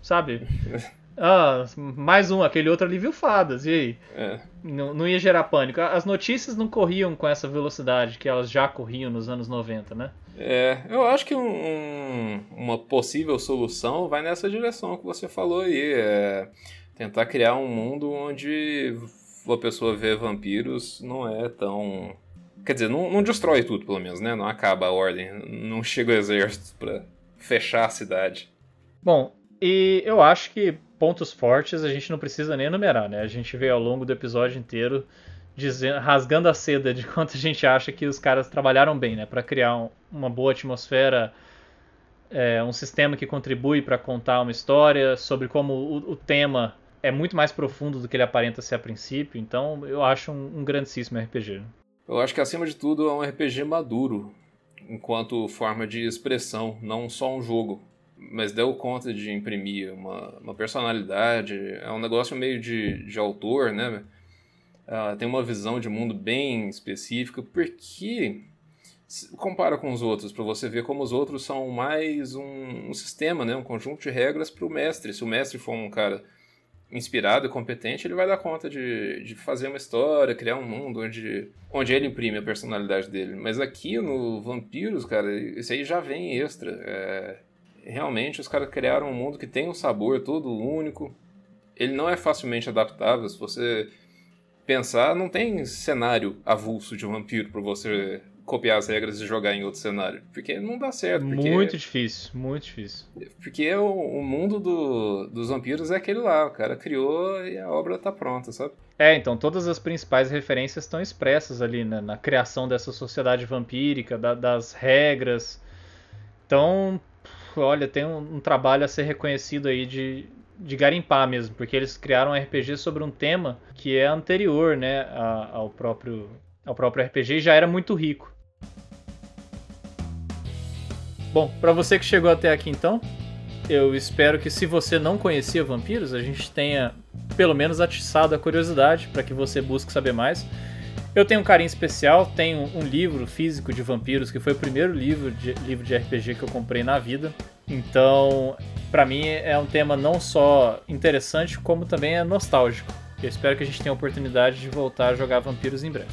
sabe? [LAUGHS] Ah, mais um, aquele outro ali viu fadas, e aí? É. Não, não ia gerar pânico. As notícias não corriam com essa velocidade que elas já corriam nos anos 90, né? É, eu acho que um, uma possível solução vai nessa direção que você falou aí. É tentar criar um mundo onde a pessoa vê vampiros não é tão. Quer dizer, não, não destrói tudo, pelo menos, né? Não acaba a ordem. Não chega o exército para fechar a cidade. Bom, e eu acho que pontos fortes a gente não precisa nem enumerar, né? A gente vê ao longo do episódio inteiro dizendo, rasgando a seda de [LAUGHS] quanto a gente acha que os caras trabalharam bem, né? Para criar um, uma boa atmosfera, é, um sistema que contribui para contar uma história, sobre como o, o, tema é muito mais profundo do que ele aparenta ser a princípio. Então, eu acho um, um grandíssimo RPG. Eu acho que acima de tudo é um RPG maduro, enquanto forma de expressão, não só um jogo. Mas deu conta de imprimir uma, uma personalidade, é um negócio meio de, de autor, né? uh, tem uma visão de mundo bem específica, porque compara com os outros, para você ver como os outros são mais um, um sistema, né? um conjunto de regras para o mestre. Se o mestre for um cara inspirado e competente, ele vai dar conta de, de fazer uma história, criar um mundo onde, onde ele imprime a personalidade dele. Mas aqui no Vampiros, cara, isso aí já vem extra. É, realmente os caras criaram um mundo que tem um sabor todo único. Ele não é facilmente adaptável. Se você pensar, não tem cenário avulso de um vampiro para você copiar as regras e jogar em outro cenário. Porque não dá certo. Muito difícil, muito difícil. Porque o, o mundo do, dos vampiros é aquele lá. O cara criou e a obra tá pronta, sabe? É, então todas as principais referências estão expressas ali né, na criação dessa sociedade vampírica, da, das regras. Então, olha, tem um, um trabalho a ser reconhecido aí de, de garimpar mesmo, porque eles criaram um RPG sobre um tema que é anterior, né, ao próprio ao próprio RPG e já era muito rico. Bom, para você que chegou até aqui então, eu espero que se você não conhecia vampiros, a gente tenha pelo menos atiçado a curiosidade para que você busque saber mais. Eu tenho um carinho especial, tenho um livro físico de vampiros que foi o primeiro livro de, livro de RPG que eu comprei na vida. Então, para mim é um tema não só interessante, como também é nostálgico. Eu espero que a gente tenha a oportunidade de voltar a jogar vampiros em breve.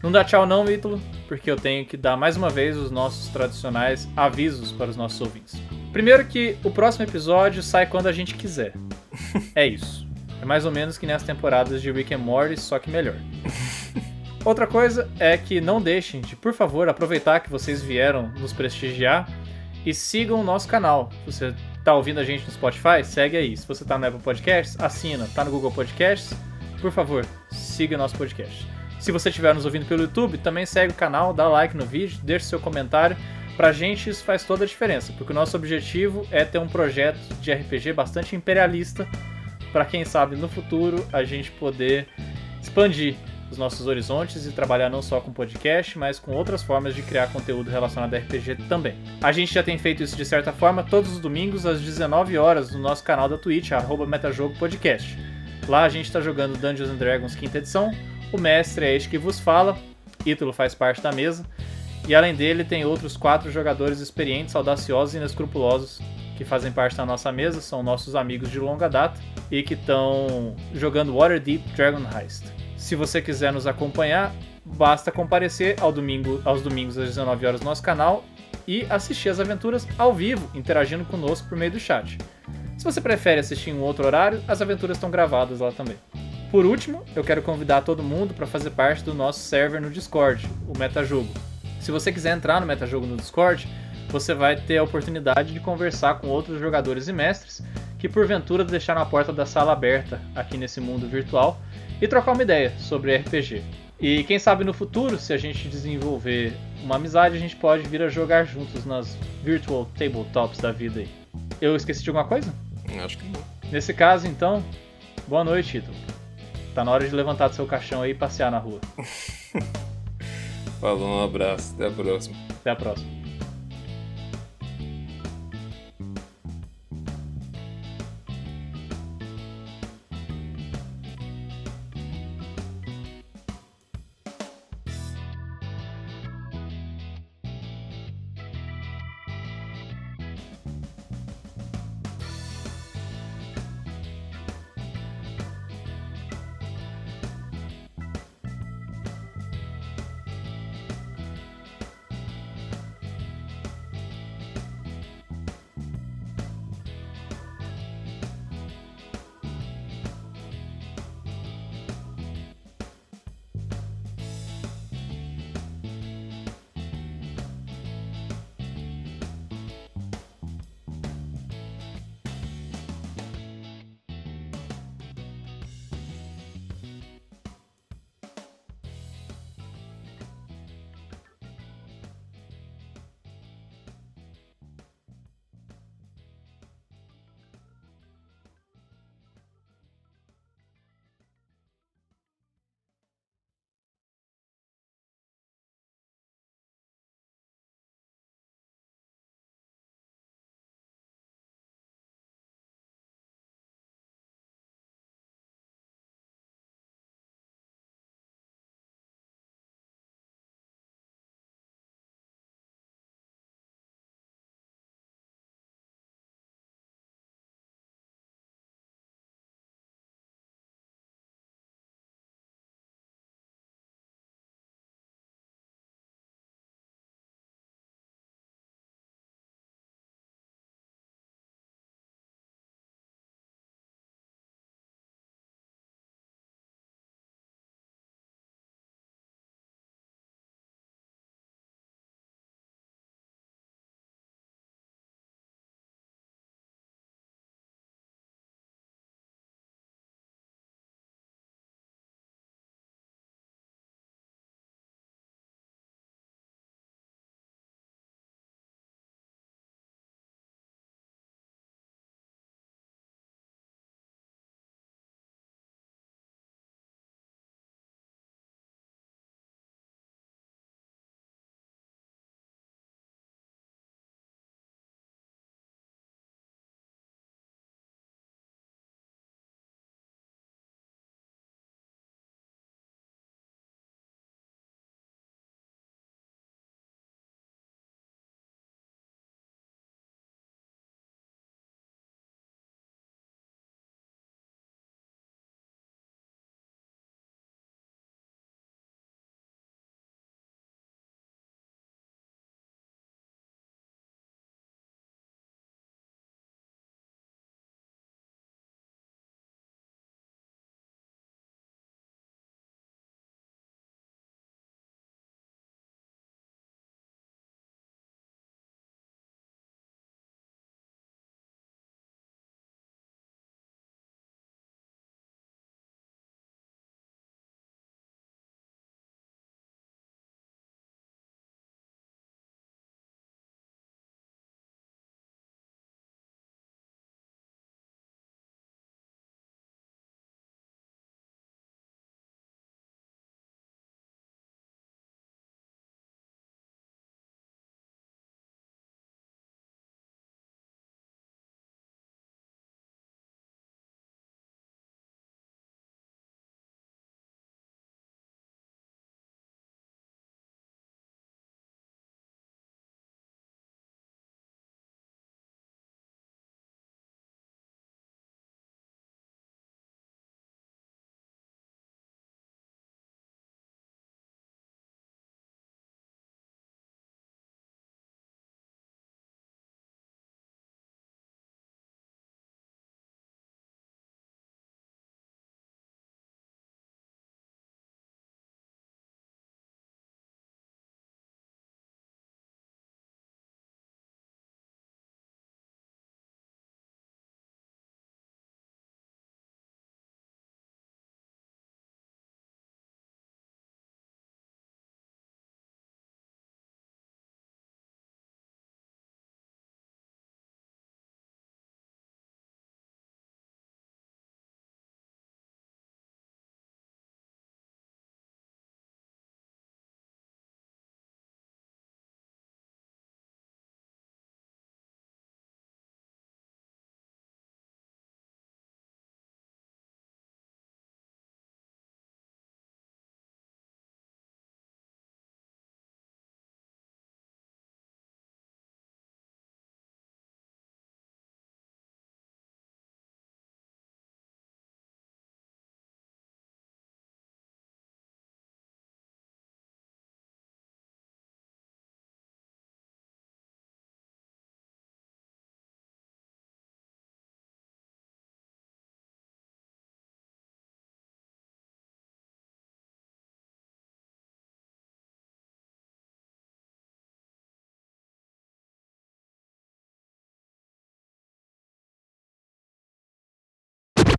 Não dá tchau não, Ítalo, porque eu tenho que dar mais uma vez os nossos tradicionais avisos para os nossos ouvintes. Primeiro que o próximo episódio sai quando a gente quiser. [LAUGHS] É isso. É mais ou menos que nas temporadas de Rick and Morty, só que melhor. [LAUGHS] Outra coisa é que não deixem de, por favor, aproveitar que vocês vieram nos prestigiar e sigam o nosso canal. Se você está ouvindo a gente no Spotify, segue aí. Se você está no Apple Podcasts, assina. Está no Google Podcasts, por favor, siga nosso podcast. Se você estiver nos ouvindo pelo YouTube, também segue o canal, dá like no vídeo, deixe seu comentário. Pra gente isso faz toda a diferença, porque o nosso objetivo é ter um projeto de RPG bastante imperialista, para quem sabe no futuro a gente poder expandir os nossos horizontes e trabalhar não só com podcast, mas com outras formas de criar conteúdo relacionado a RPG também. A gente já tem feito isso de certa forma todos os domingos às 19 horas no nosso canal da Twitch, @metajogopodcast. Lá a gente está jogando Dungeons and Dragons quinta edição. O mestre é este que vos fala, Ítalo faz parte da mesa, e além dele tem outros quatro jogadores experientes, audaciosos e inescrupulosos que fazem parte da nossa mesa, são nossos amigos de longa data e que estão jogando Waterdeep Dragon Heist. Se você quiser nos acompanhar, basta comparecer ao domingo, aos domingos às 19 horas no nosso canal e assistir as aventuras ao vivo, interagindo conosco por meio do chat. Se você prefere assistir em um outro horário, as aventuras estão gravadas lá também. Por último, eu quero convidar todo mundo para fazer parte do nosso server no Discord, o Metajogo. Se você quiser entrar no Metajogo no Discord, você vai ter a oportunidade de conversar com outros jogadores e mestres que porventura deixaram a porta da sala aberta aqui nesse mundo virtual e trocar uma ideia sobre RPG. E quem sabe no futuro, se a gente desenvolver uma amizade, a gente pode vir a jogar juntos nas virtual tabletops da vida aí. Eu esqueci de alguma coisa? Acho que não. Nesse caso, então, boa noite, Ito. Tá na hora de levantar do seu caixão aí e passear na rua. [LAUGHS] Falou, um abraço, até a próxima. Até a próxima.